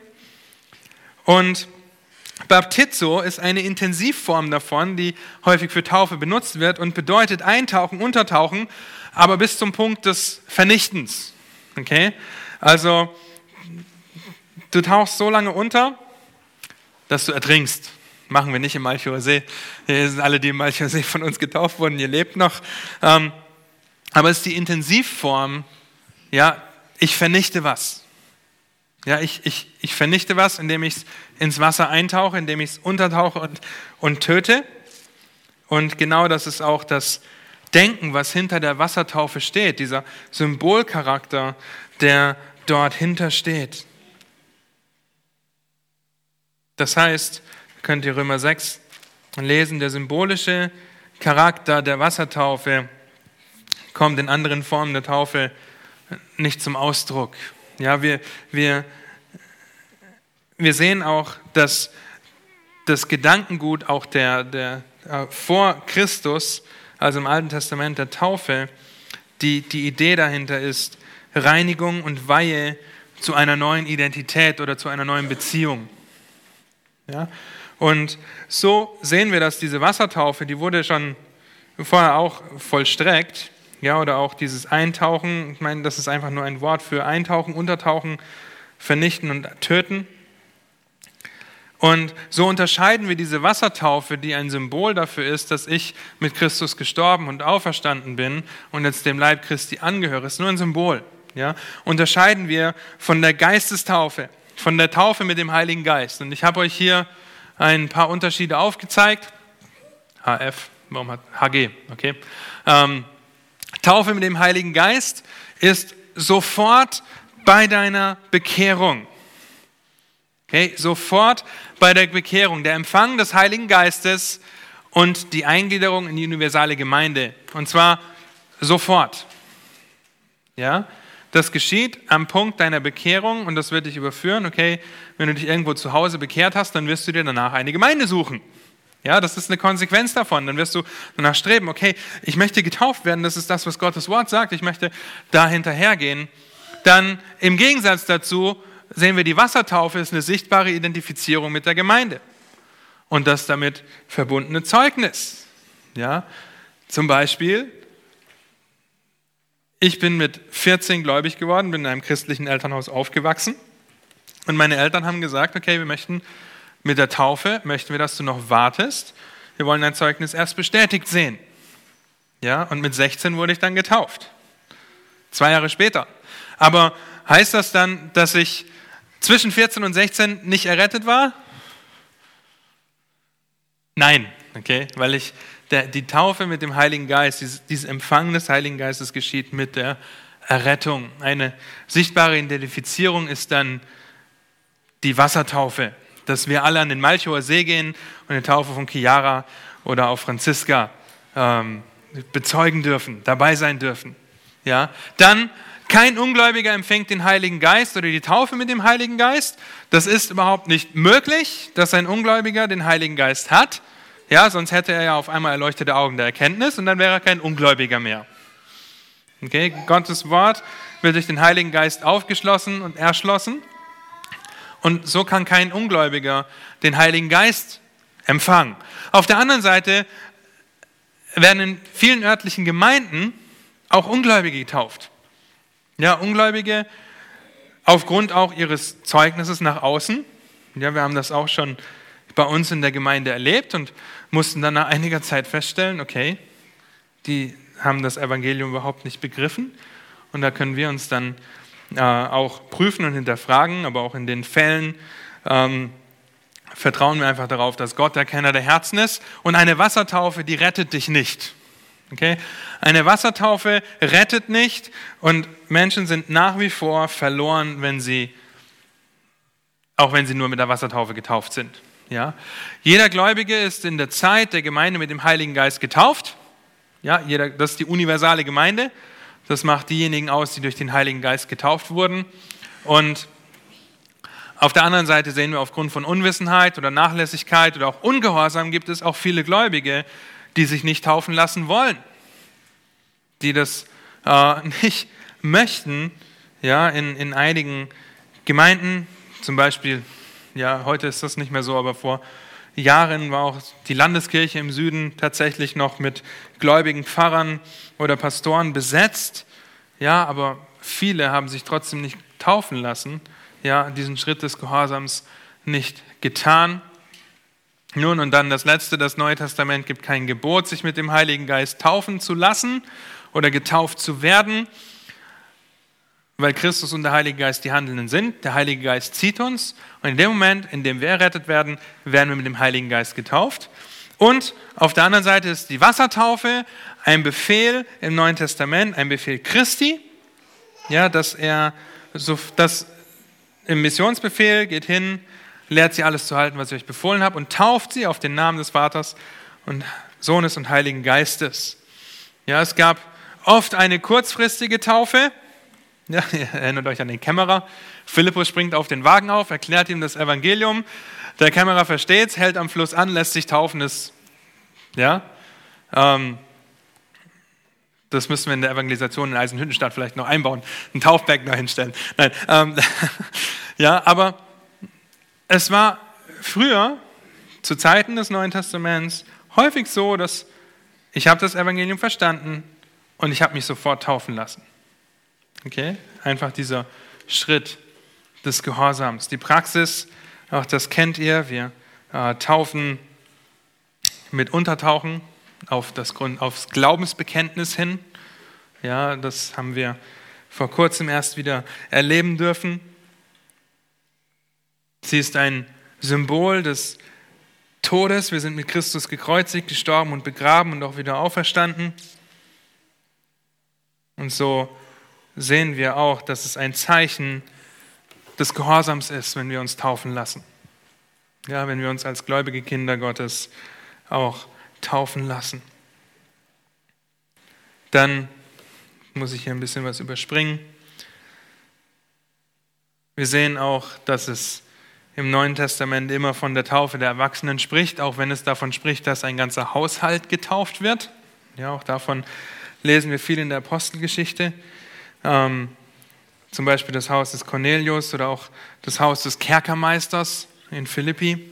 Und Baptizo ist eine Intensivform davon, die häufig für Taufe benutzt wird und bedeutet eintauchen, untertauchen, aber bis zum Punkt des Vernichtens. Okay? Also, du tauchst so lange unter, dass du ertrinkst. Machen wir nicht im Malchower See. Hier sind alle, die im Malchower See von uns getauft wurden, ihr lebt noch. Ähm, aber es ist die Intensivform, ja, ich vernichte was. Ja, ich, ich, ich vernichte was, indem ich es ins Wasser eintauche, indem ich es untertauche und, und töte. Und genau das ist auch das Denken, was hinter der Wassertaufe steht, dieser Symbolcharakter, der dort hinter steht. Das heißt, könnt ihr Römer 6 lesen, der symbolische Charakter der Wassertaufe kommt in anderen Formen der Taufe nicht zum Ausdruck. Ja, wir, wir, wir sehen auch, dass das Gedankengut auch der, der äh, vor Christus, also im Alten Testament der Taufe, die, die Idee dahinter ist, Reinigung und Weihe zu einer neuen Identität oder zu einer neuen Beziehung. Ja? Und so sehen wir, dass diese Wassertaufe, die wurde schon vorher auch vollstreckt, ja, oder auch dieses Eintauchen, ich meine, das ist einfach nur ein Wort für Eintauchen, Untertauchen, Vernichten und Töten. Und so unterscheiden wir diese Wassertaufe, die ein Symbol dafür ist, dass ich mit Christus gestorben und auferstanden bin und jetzt dem Leib Christi angehöre. ist nur ein Symbol. Ja? Unterscheiden wir von der Geistestaufe. von der Taufe mit dem Heiligen Geist. Und ich habe euch hier ein paar Unterschiede aufgezeigt. HF, warum hat HG, okay. Ähm, Taufe mit dem Heiligen Geist ist sofort bei deiner Bekehrung. Okay, sofort bei der Bekehrung, der Empfang des Heiligen Geistes und die Eingliederung in die universale Gemeinde. Und zwar sofort. Ja, das geschieht am Punkt deiner Bekehrung und das wird dich überführen. Okay, wenn du dich irgendwo zu Hause bekehrt hast, dann wirst du dir danach eine Gemeinde suchen. Ja, das ist eine Konsequenz davon. Dann wirst du danach streben, okay, ich möchte getauft werden, das ist das, was Gottes Wort sagt, ich möchte da hinterhergehen. Dann im Gegensatz dazu sehen wir, die Wassertaufe ist eine sichtbare Identifizierung mit der Gemeinde und das damit verbundene Zeugnis. Ja, zum Beispiel, ich bin mit 14 gläubig geworden, bin in einem christlichen Elternhaus aufgewachsen und meine Eltern haben gesagt, okay, wir möchten mit der Taufe, möchten wir, dass du noch wartest. Wir wollen dein Zeugnis erst bestätigt sehen. Ja, und mit 16 wurde ich dann getauft. Zwei Jahre später. Aber heißt das dann, dass ich zwischen 14 und 16 nicht errettet war? Nein, okay, weil ich der, die Taufe mit dem Heiligen Geist, dieses, dieses Empfang des Heiligen Geistes geschieht mit der Errettung. Eine sichtbare Identifizierung ist dann die Wassertaufe, dass wir alle an den Malchower See gehen und die Taufe von Chiara oder auch Franziska ähm, bezeugen dürfen, dabei sein dürfen. Ja, dann kein Ungläubiger empfängt den Heiligen Geist oder die Taufe mit dem Heiligen Geist. Das ist überhaupt nicht möglich, dass ein Ungläubiger den Heiligen Geist hat. Ja, sonst hätte er ja auf einmal erleuchtete Augen der Erkenntnis und dann wäre er kein Ungläubiger mehr. Okay, Gottes Wort wird durch den Heiligen Geist aufgeschlossen und erschlossen. Und so kann kein Ungläubiger den Heiligen Geist empfangen. Auf der anderen Seite werden in vielen örtlichen Gemeinden auch Ungläubige getauft. Ja, Ungläubige aufgrund auch ihres Zeugnisses nach außen. Ja, wir haben das auch schon bei uns in der Gemeinde erlebt und mussten dann nach einiger Zeit feststellen, okay, die haben das Evangelium überhaupt nicht begriffen. Und da können wir uns dann äh, auch prüfen und hinterfragen, aber auch in den Fällen ähm, vertrauen wir einfach darauf, dass Gott der Kenner der Herzen ist. Und eine Wassertaufe, die rettet dich nicht. Okay? Eine Wassertaufe rettet nicht und Menschen sind nach wie vor verloren, wenn sie, auch wenn sie nur mit der Wassertaufe getauft sind. Ja? Jeder Gläubige ist in der Zeit der Gemeinde mit dem Heiligen Geist getauft. Ja, jeder, das ist die universale Gemeinde. Das macht diejenigen aus, die durch den Heiligen Geist getauft wurden. Und auf der anderen Seite sehen wir, aufgrund von Unwissenheit oder Nachlässigkeit oder auch Ungehorsam gibt es auch viele Gläubige, die sich nicht taufen lassen wollen, die das äh, <laughs> nicht möchten. Ja, in, in einigen Gemeinden, zum Beispiel, ja, heute ist das nicht mehr so, aber vor Jahren war auch die Landeskirche im Süden tatsächlich noch mit gläubigen Pfarrern oder Pastoren besetzt. Ja, aber viele haben sich trotzdem nicht taufen lassen, ja, diesen Schritt des Gehorsams nicht getan. Nun, und dann das letzte, das Neue Testament gibt kein Gebot, sich mit dem Heiligen Geist taufen zu lassen oder getauft zu werden, weil Christus und der Heilige Geist die Handelnden sind. Der Heilige Geist zieht uns und in dem Moment, in dem wir errettet werden, werden wir mit dem Heiligen Geist getauft. Und auf der anderen Seite ist die Wassertaufe ein Befehl im Neuen Testament, ein Befehl Christi, ja, dass er, so, dass im Missionsbefehl geht hin, lehrt sie alles zu halten, was ich euch befohlen habe und tauft sie auf den Namen des Vaters und Sohnes und Heiligen Geistes. Ja, es gab oft eine kurzfristige Taufe. <laughs> Ja, ihr erinnert euch an den Kämmerer. Philippus springt auf den Wagen auf, erklärt ihm das Evangelium. Der Kämmerer versteht es, hält am Fluss an, lässt sich taufen. Das, ja, ähm, das müssen wir in der Evangelisation in Eisenhüttenstadt vielleicht noch einbauen, einen Taufberg noch hinstellen. Nein, ähm, <laughs> ja, aber es war früher, zu Zeiten des Neuen Testaments, häufig so, dass ich habe das Evangelium verstanden und ich habe mich sofort taufen lassen. Okay? Einfach dieser Schritt des Gehorsams. Die Praxis, auch das kennt ihr, wir äh, taufen mit Untertauchen auf das Grund, aufs Glaubensbekenntnis hin. Ja, das haben wir vor kurzem erst wieder erleben dürfen. Sie ist ein Symbol des Todes. Wir sind mit Christus gekreuzigt, gestorben und begraben und auch wieder auferstanden. Und so sehen wir auch, dass es ein Zeichen des Gehorsams ist, wenn wir uns taufen lassen. Ja, wenn wir uns als gläubige Kinder Gottes auch taufen lassen. Dann muss ich hier ein bisschen was überspringen. Wir sehen auch, dass es im Neuen Testament immer von der Taufe der Erwachsenen spricht, auch wenn es davon spricht, dass ein ganzer Haushalt getauft wird. Ja, auch davon lesen wir viel in der Apostelgeschichte. Ähm, zum Beispiel das Haus des Cornelius oder auch das Haus des Kerkermeisters in Philippi.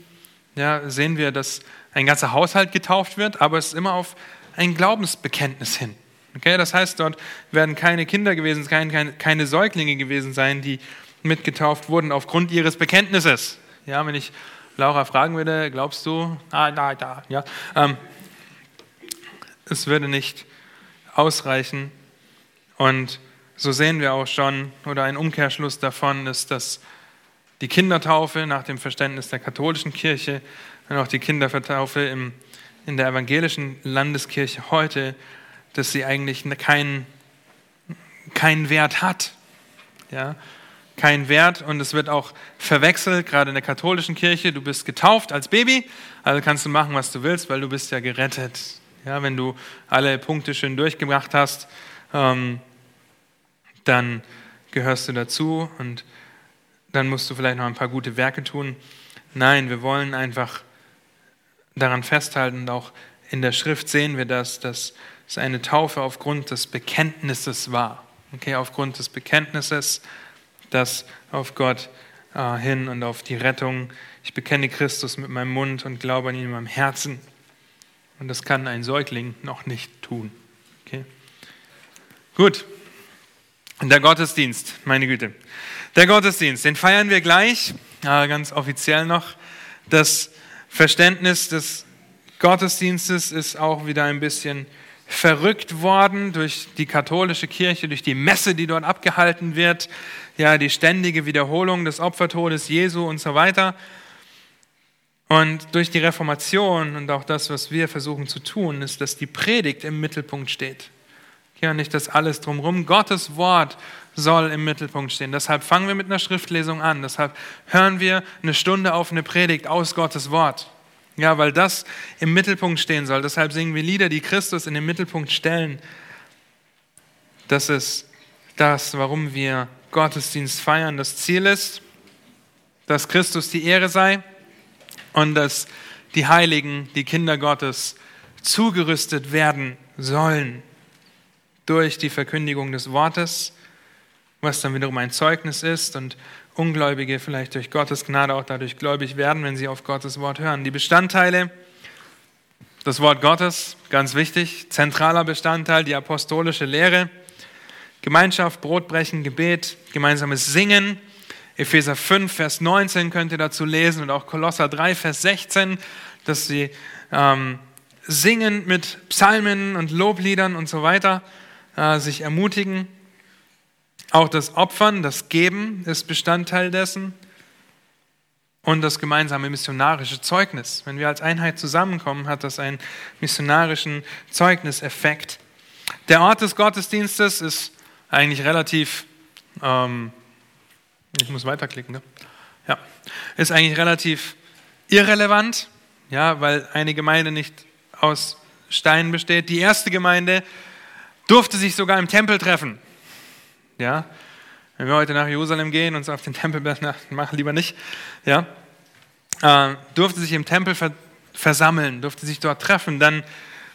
Ja, sehen wir, dass ein ganzer Haushalt getauft wird, aber es ist immer auf ein Glaubensbekenntnis hin. Okay, das heißt, dort werden keine Kinder gewesen keine, keine Säuglinge gewesen sein, die mitgetauft wurden aufgrund ihres Bekenntnisses. Ja, wenn ich Laura fragen würde, glaubst du? Ah, da, da, ja. Ähm, es würde nicht ausreichen. Und so sehen wir auch schon, oder ein Umkehrschluss davon ist, dass die Kindertaufe nach dem Verständnis der katholischen Kirche und auch die Kindertaufe im, in der evangelischen Landeskirche heute, dass sie eigentlich keinen keinen Wert hat. Ja? Keinen Wert und es wird auch verwechselt, gerade in der katholischen Kirche. Du bist getauft als Baby, also kannst du machen, was du willst, weil du bist ja gerettet. Ja, wenn du alle Punkte schön durchgebracht hast, ähm, dann gehörst du dazu und dann musst du vielleicht noch ein paar gute Werke tun. Nein, wir wollen einfach daran festhalten und auch in der Schrift sehen wir das, dass es eine Taufe aufgrund des Bekenntnisses war. Okay, aufgrund des Bekenntnisses das auf Gott äh, hin und auf die Rettung. Ich bekenne Christus mit meinem Mund und glaube an ihn in meinem Herzen. Und das kann ein Säugling noch nicht tun. Okay? Gut. Der Gottesdienst, meine Güte. Der Gottesdienst, den feiern wir gleich, äh, ganz offiziell noch. Das Verständnis des Gottesdienstes ist auch wieder ein bisschen verrückt worden durch die katholische Kirche, durch die Messe, die dort abgehalten wird, ja, die ständige Wiederholung des Opfertodes Jesu und so weiter. Und durch die Reformation und auch das, was wir versuchen zu tun, ist, dass die Predigt im Mittelpunkt steht. Ja, nicht das alles drumherum. Gottes Wort soll im Mittelpunkt stehen. Deshalb fangen wir mit einer Schriftlesung an. Deshalb hören wir eine Stunde auf eine Predigt aus Gottes Wort. Ja, weil das im Mittelpunkt stehen soll. Deshalb singen wir Lieder, die Christus in den Mittelpunkt stellen. Das ist das, warum wir Gottesdienst feiern. Das Ziel ist, dass Christus die Ehre sei und dass die Heiligen, die Kinder Gottes, zugerüstet werden sollen durch die Verkündigung des Wortes, was dann wiederum ein Zeugnis ist und Ungläubige vielleicht durch Gottes Gnade auch dadurch gläubig werden, wenn sie auf Gottes Wort hören. Die Bestandteile, das Wort Gottes, ganz wichtig, zentraler Bestandteil, die apostolische Lehre, Gemeinschaft, Brotbrechen, Gebet, gemeinsames Singen. Epheser 5, Vers 19 könnt ihr dazu lesen und auch Kolosser 3, Vers 16, dass sie ähm, singen mit Psalmen und Lobliedern und so weiter, äh, sich ermutigen. Auch das Opfern, das Geben ist Bestandteil dessen. Und das gemeinsame missionarische Zeugnis. Wenn wir als Einheit zusammenkommen, hat das einen missionarischen Zeugniseffekt. Der Ort des Gottesdienstes ist eigentlich relativ, ähm, ich muss weiterklicken, ne? ja, ist eigentlich relativ irrelevant, ja, weil eine Gemeinde nicht aus Steinen besteht. Die erste Gemeinde durfte sich sogar im Tempel treffen. Ja? Wenn wir heute nach Jerusalem gehen und uns auf den Tempel <laughs> machen, lieber nicht, ja? Äh, durfte sich im Tempel ver versammeln, durfte sich dort treffen. Dann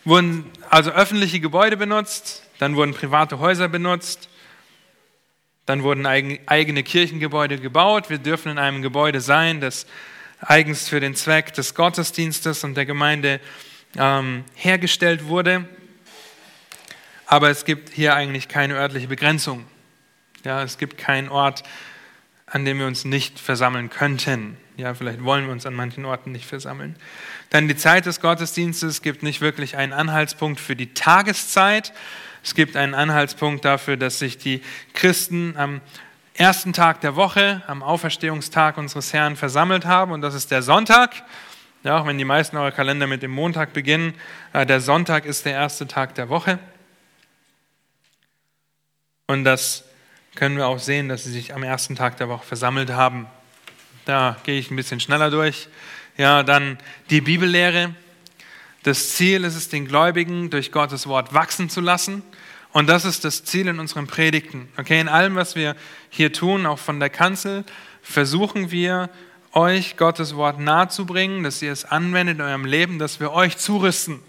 wurden also öffentliche Gebäude benutzt, dann wurden private Häuser benutzt, dann wurden eigene Kirchengebäude gebaut. Wir dürfen in einem Gebäude sein, das eigens für den Zweck des Gottesdienstes und der Gemeinde ähm, hergestellt wurde. Aber es gibt hier eigentlich keine örtliche Begrenzung. Ja, es gibt keinen Ort, an dem wir uns nicht versammeln könnten. Ja, vielleicht wollen wir uns an manchen Orten nicht versammeln. Dann die Zeit des Gottesdienstes gibt nicht wirklich einen Anhaltspunkt für die Tageszeit. Es gibt einen Anhaltspunkt dafür, dass sich die Christen am ersten Tag der Woche, am Auferstehungstag unseres Herrn versammelt haben. Und das ist der Sonntag. Ja, auch wenn die meisten eurer Kalender mit dem Montag beginnen, äh, der Sonntag ist der erste Tag der Woche. Und das können wir auch sehen, dass sie sich am ersten Tag der Woche versammelt haben. Da gehe ich ein bisschen schneller durch. Ja, dann die Bibellehre. Das Ziel ist es, den Gläubigen durch Gottes Wort wachsen zu lassen. Und das ist das Ziel in unseren Predigten. Okay, in allem, was wir hier tun, auch von der Kanzel, versuchen wir, euch Gottes Wort nahezubringen, dass ihr es anwendet in eurem Leben, dass wir euch zurüsten.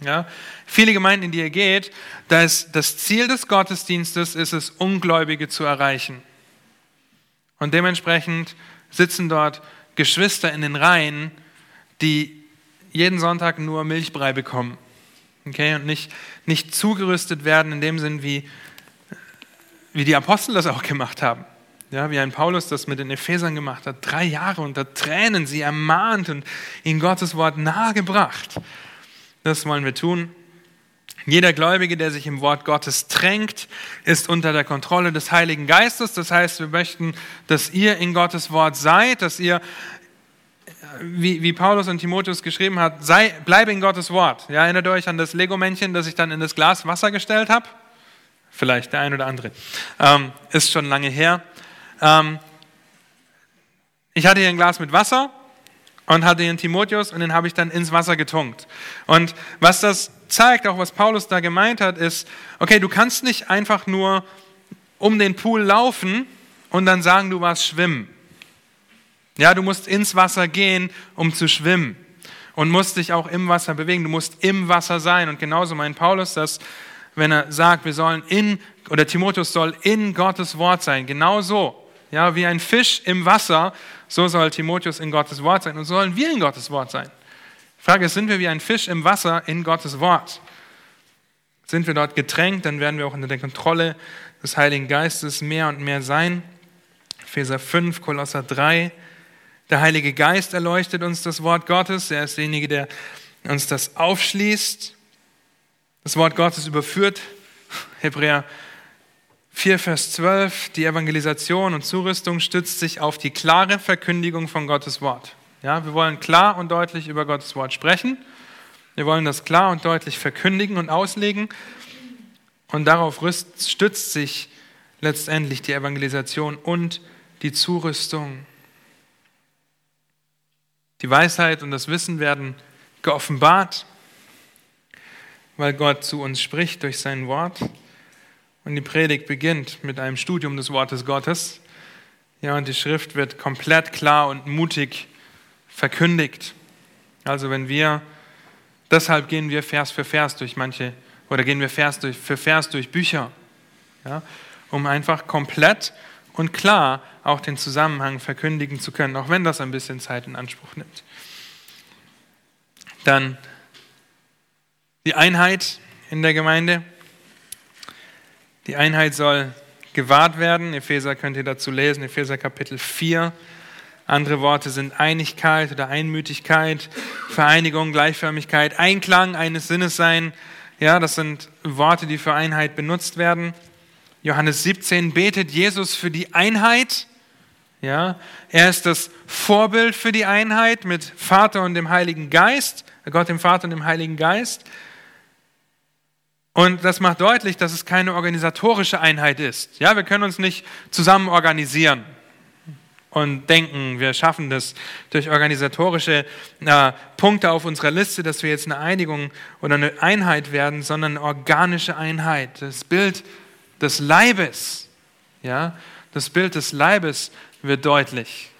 Ja? Viele Gemeinden, in die ihr geht, da ist das Ziel des Gottesdienstes ist es, Ungläubige zu erreichen. Und dementsprechend sitzen dort Geschwister in den Reihen, die jeden Sonntag nur Milchbrei bekommen. Okay? Und nicht, nicht zugerüstet werden in dem Sinn, wie, wie die Apostel das auch gemacht haben. Ja, wie ein Paulus das mit den Ephesern gemacht hat. Drei Jahre unter Tränen sie ermahnt und ihnen Gottes Wort nahegebracht. Das wollen wir tun. Jeder Gläubige, der sich im Wort Gottes drängt, ist unter der Kontrolle des Heiligen Geistes. Das heißt, wir möchten, dass ihr in Gottes Wort seid, dass ihr, wie, wie Paulus und Timotheus geschrieben hat, sei, bleibe in Gottes Wort. Ja, erinnert euch an das Lego-Männchen, das ich dann in das Glas Wasser gestellt habe? Vielleicht der ein oder andere. Ähm, ist schon lange her. Ähm, ich hatte hier ein Glas mit Wasser und hatte den Timotheus und den habe ich dann ins Wasser getunkt. Und was das zeigt, auch was Paulus da gemeint hat, ist, okay, du kannst nicht einfach nur um den Pool laufen und dann sagen, du warst schwimmen. Ja, du musst ins Wasser gehen, um zu schwimmen und musst dich auch im Wasser bewegen. Du musst im Wasser sein. Und genauso meint Paulus das, wenn er sagt, wir sollen in, oder Timotheus soll in Gottes Wort sein. Genauso. Ja, wie ein Fisch im Wasser so soll Timotheus in Gottes Wort sein und so sollen wir in Gottes Wort sein. Die Frage ist, sind wir wie ein Fisch im Wasser in Gottes Wort? Sind wir dort getränkt, dann werden wir auch unter der Kontrolle des Heiligen Geistes mehr und mehr sein. Epheser 5, Kolosser 3. Der Heilige Geist erleuchtet uns das Wort Gottes. Er ist derjenige, der uns das aufschließt. Das Wort Gottes überführt. Hebräer 4, Vers 12, die Evangelisation und Zurüstung stützt sich auf die klare Verkündigung von Gottes Wort. Ja, wir wollen klar und deutlich über Gottes Wort sprechen. Wir wollen das klar und deutlich verkündigen und auslegen. Und darauf stützt sich letztendlich die Evangelisation und die Zurüstung. Die Weisheit und das Wissen werden geoffenbart, weil Gott zu uns spricht durch sein Wort. Und die Predigt beginnt mit einem Studium des Wortes Gottes. Ja, und die Schrift wird komplett klar und mutig verkündigt. Also wenn wir, deshalb gehen wir Vers für Vers durch manche, oder gehen wir Vers durch, für Vers durch Bücher, ja, um einfach komplett und klar auch den Zusammenhang verkündigen zu können, auch wenn das ein bisschen Zeit in Anspruch nimmt. Dann die Einheit in der Gemeinde. Die Einheit soll gewahrt werden. Epheser könnt ihr dazu lesen, Epheser Kapitel 4. Andere Worte sind Einigkeit oder Einmütigkeit, Vereinigung, Gleichförmigkeit, Einklang eines Sinnes sein. Ja, das sind Worte, die für Einheit benutzt werden. Johannes 17 betet Jesus für die Einheit. Ja, er ist das Vorbild für die Einheit mit Vater und dem Heiligen Geist, Gott dem Vater und dem Heiligen Geist. Und das macht deutlich, dass es keine organisatorische Einheit ist. Ja, wir können uns nicht zusammen organisieren und denken, wir schaffen das durch organisatorische äh, Punkte auf unserer Liste, dass wir jetzt eine Einigung oder eine Einheit werden, sondern eine organische Einheit. Das Bild des Leibes, ja, das Bild des Leibes wird deutlich.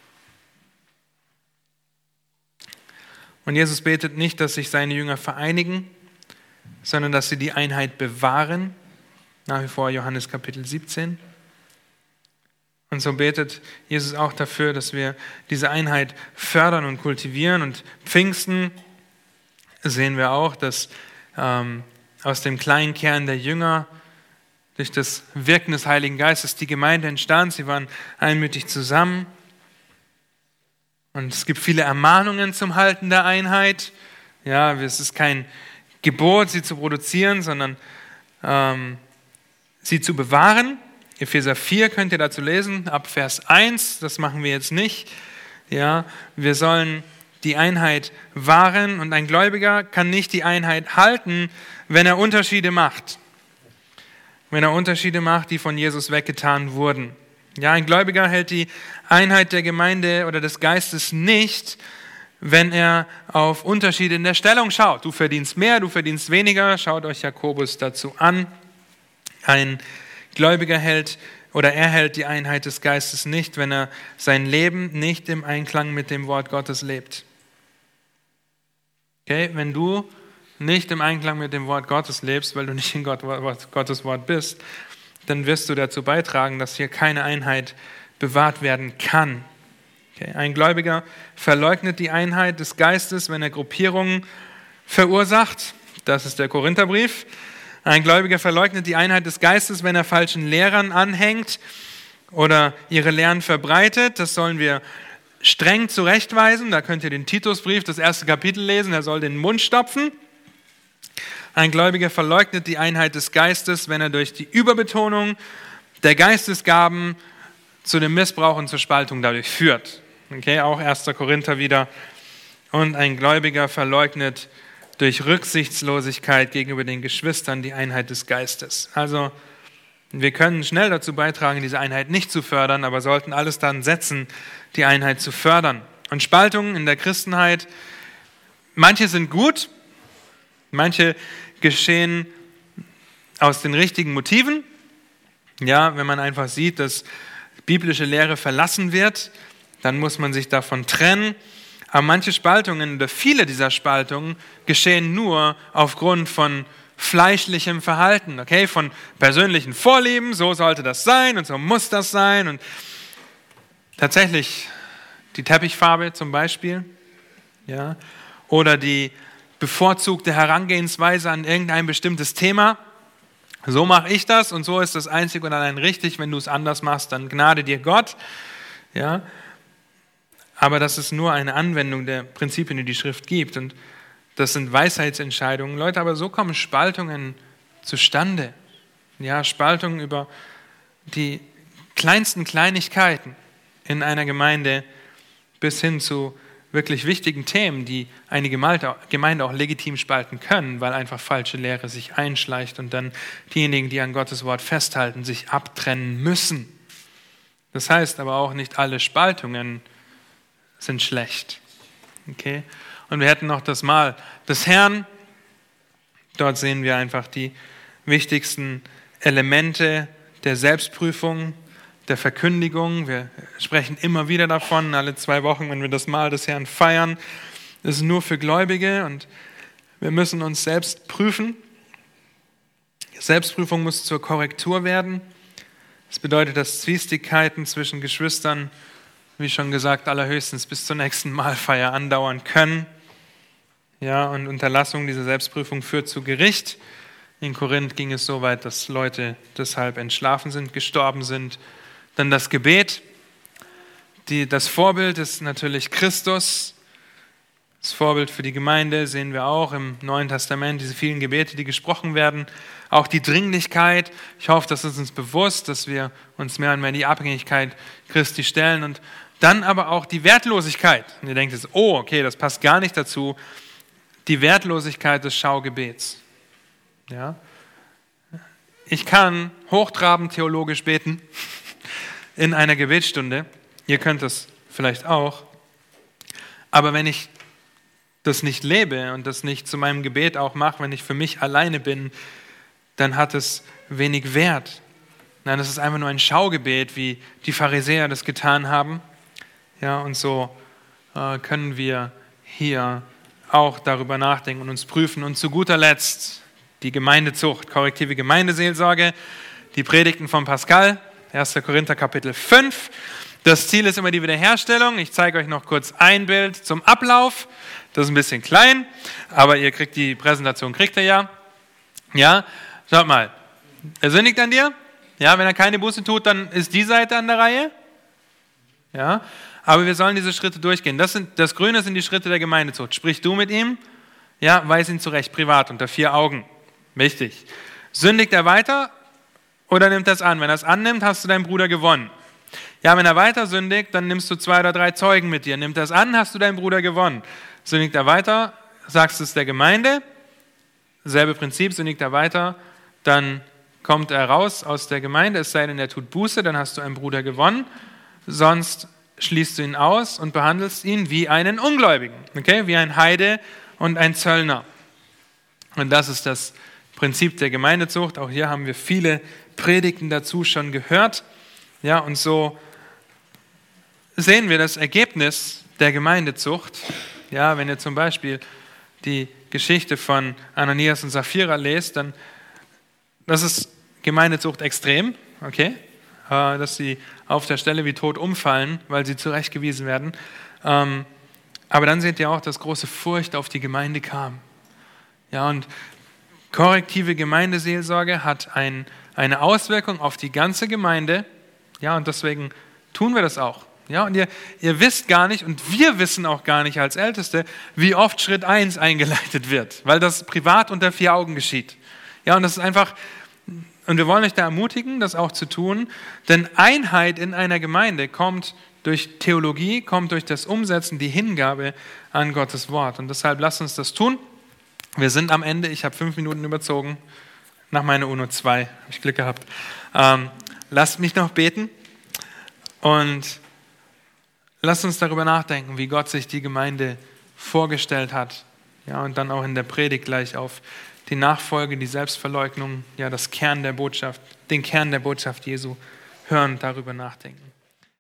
Und Jesus betet nicht, dass sich seine Jünger vereinigen, sondern dass sie die Einheit bewahren. Nach wie vor Johannes Kapitel 17. Und so betet Jesus auch dafür, dass wir diese Einheit fördern und kultivieren. Und Pfingsten sehen wir auch, dass ähm, aus dem kleinen Kern der Jünger durch das Wirken des Heiligen Geistes die Gemeinde entstand. Sie waren einmütig zusammen. Und es gibt viele Ermahnungen zum Halten der Einheit. Ja, es ist kein Gebot, sie zu produzieren, sondern ähm, sie zu bewahren Epheser 4 könnt ihr dazu lesen, ab Vers 1, das machen wir jetzt nicht. Ja, wir sollen die Einheit wahren und ein Gläubiger kann nicht die Einheit halten, wenn er Unterschiede macht. Wenn er Unterschiede macht, die von Jesus weggetan wurden. Ja, ein Gläubiger hält die Einheit der Gemeinde oder des Geistes nicht, wenn er auf Unterschiede in der Stellung schaut. Du verdienst mehr, du verdienst weniger. Schaut euch Jakobus dazu an. Ein Gläubiger hält oder er hält die Einheit des Geistes nicht, wenn er sein Leben nicht im Einklang mit dem Wort Gottes lebt. Okay, wenn du nicht im Einklang mit dem Wort Gottes lebst, weil du nicht in Gott, Gottes Wort bist, dann wirst du dazu beitragen, dass hier keine Einheit bewahrt werden kann. Okay, ein Gläubiger verleugnet die Einheit des Geistes, wenn er Gruppierungen verursacht. Das ist der Korintherbrief. Ein Gläubiger verleugnet die Einheit des Geistes, wenn er falschen Lehrern anhängt oder ihre Lehren verbreitet. Das sollen wir streng zurechtweisen. Da könnt ihr den Titusbrief, das erste Kapitel lesen. Er soll den Mund stopfen. Ein Gläubiger verleugnet die Einheit des Geistes, wenn er durch die Überbetonung der Geistesgaben zu dem Missbrauch und zur Spaltung dadurch führt. Okay, auch 1. Korinther wieder. Und ein Gläubiger verleugnet durch Rücksichtslosigkeit gegenüber den Geschwistern die Einheit des Geistes. Also wir können schnell dazu beitragen, diese Einheit nicht zu fördern, aber sollten alles dann setzen, die Einheit zu fördern. Und Spaltungen in der Christenheit, manche sind gut, manche geschehen aus den richtigen Motiven. Ja, wenn man einfach sieht, dass biblische Lehre verlassen wird, dann muss man sich davon trennen. Aber manche Spaltungen oder viele dieser Spaltungen geschehen nur aufgrund von fleischlichem Verhalten, okay, von persönlichen Vorlieben, so sollte das sein und so muss das sein und tatsächlich die Teppichfarbe zum Beispiel, ja, oder die bevorzugte Herangehensweise an irgendein bestimmtes Thema. So mache ich das und so ist das einzig und allein richtig. Wenn du es anders machst, dann gnade dir Gott. Ja, aber das ist nur eine Anwendung der Prinzipien, die die Schrift gibt. Und das sind Weisheitsentscheidungen. Leute, aber so kommen Spaltungen zustande. Ja, Spaltungen über die kleinsten Kleinigkeiten in einer Gemeinde bis hin zu wirklich wichtigen Themen, die eine Gemeinde auch legitim spalten können, weil einfach falsche Lehre sich einschleicht und dann diejenigen, die an Gottes Wort festhalten, sich abtrennen müssen. Das heißt aber auch nicht alle Spaltungen sind schlecht. Okay? Und wir hätten noch das Mahl des Herrn. Dort sehen wir einfach die wichtigsten Elemente der Selbstprüfung, der Verkündigung. Wir sprechen immer wieder davon, alle zwei Wochen, wenn wir das Mahl des Herrn feiern. Das ist nur für Gläubige und wir müssen uns selbst prüfen. Selbstprüfung muss zur Korrektur werden. Das bedeutet, dass Zwistigkeiten zwischen Geschwistern wie schon gesagt, allerhöchstens bis zur nächsten Mahlfeier andauern können. Ja, und Unterlassung dieser Selbstprüfung führt zu Gericht. In Korinth ging es so weit, dass Leute deshalb entschlafen sind, gestorben sind. Dann das Gebet. Die, das Vorbild ist natürlich Christus. Das Vorbild für die Gemeinde sehen wir auch im Neuen Testament, diese vielen Gebete, die gesprochen werden. Auch die Dringlichkeit. Ich hoffe, das ist uns bewusst, dass wir uns mehr und mehr in die Abhängigkeit Christi stellen und dann aber auch die Wertlosigkeit. Und ihr denkt jetzt, oh, okay, das passt gar nicht dazu. Die Wertlosigkeit des Schaugebets. Ja? Ich kann hochtrabend theologisch beten <laughs> in einer Gebetsstunde. Ihr könnt das vielleicht auch. Aber wenn ich das nicht lebe und das nicht zu meinem Gebet auch mache, wenn ich für mich alleine bin, dann hat es wenig Wert. Nein, das ist einfach nur ein Schaugebet, wie die Pharisäer das getan haben. Ja, und so äh, können wir hier auch darüber nachdenken und uns prüfen. Und zu guter Letzt die Gemeindezucht, korrektive Gemeindeseelsorge, die Predigten von Pascal, 1. Korinther Kapitel 5. Das Ziel ist immer die Wiederherstellung. Ich zeige euch noch kurz ein Bild zum Ablauf. Das ist ein bisschen klein, aber ihr kriegt die Präsentation, kriegt ihr ja. Ja, schaut mal. Er sündigt an dir. Ja, wenn er keine Buße tut, dann ist die Seite an der Reihe. Ja, aber wir sollen diese Schritte durchgehen. Das, sind, das Grüne sind die Schritte der Gemeindezucht. Sprich du mit ihm, ja, weis ihn zurecht, privat, unter vier Augen. Wichtig. Sündigt er weiter oder nimmt das an? Wenn er es annimmt, hast du deinen Bruder gewonnen. Ja, wenn er weiter sündigt, dann nimmst du zwei oder drei Zeugen mit dir. Nimmt das an, hast du deinen Bruder gewonnen. Sündigt er weiter, sagst du es der Gemeinde, selbe Prinzip, sündigt er weiter, dann kommt er raus aus der Gemeinde, es sei denn, er tut Buße, dann hast du einen Bruder gewonnen. Sonst schließt du ihn aus und behandelst ihn wie einen Ungläubigen, okay? wie ein Heide und ein Zöllner. Und das ist das Prinzip der Gemeindezucht. Auch hier haben wir viele Predigten dazu schon gehört. Ja, und so sehen wir das Ergebnis der Gemeindezucht. Ja, wenn ihr zum Beispiel die Geschichte von Ananias und Sapphira lest, dann das ist Gemeindezucht extrem, okay, äh, dass sie auf der Stelle wie tot umfallen, weil sie zurechtgewiesen werden. Ähm, aber dann seht ihr auch, dass große Furcht auf die Gemeinde kam. Ja, und korrektive Gemeindeseelsorge hat ein, eine Auswirkung auf die ganze Gemeinde. Ja, und deswegen tun wir das auch. Ja, und ihr, ihr wisst gar nicht, und wir wissen auch gar nicht als Älteste, wie oft Schritt 1 eingeleitet wird, weil das privat unter vier Augen geschieht. Ja, und das ist einfach, und wir wollen euch da ermutigen, das auch zu tun, denn Einheit in einer Gemeinde kommt durch Theologie, kommt durch das Umsetzen, die Hingabe an Gottes Wort. Und deshalb lasst uns das tun. Wir sind am Ende, ich habe fünf Minuten überzogen, nach meiner UNO 2, habe ich Glück gehabt. Ähm, lasst mich noch beten und lasst uns darüber nachdenken, wie Gott sich die Gemeinde vorgestellt hat. Ja, und dann auch in der Predigt gleich auf die Nachfolge, die Selbstverleugnung, ja, das Kern der Botschaft, den Kern der Botschaft Jesu hören, darüber nachdenken.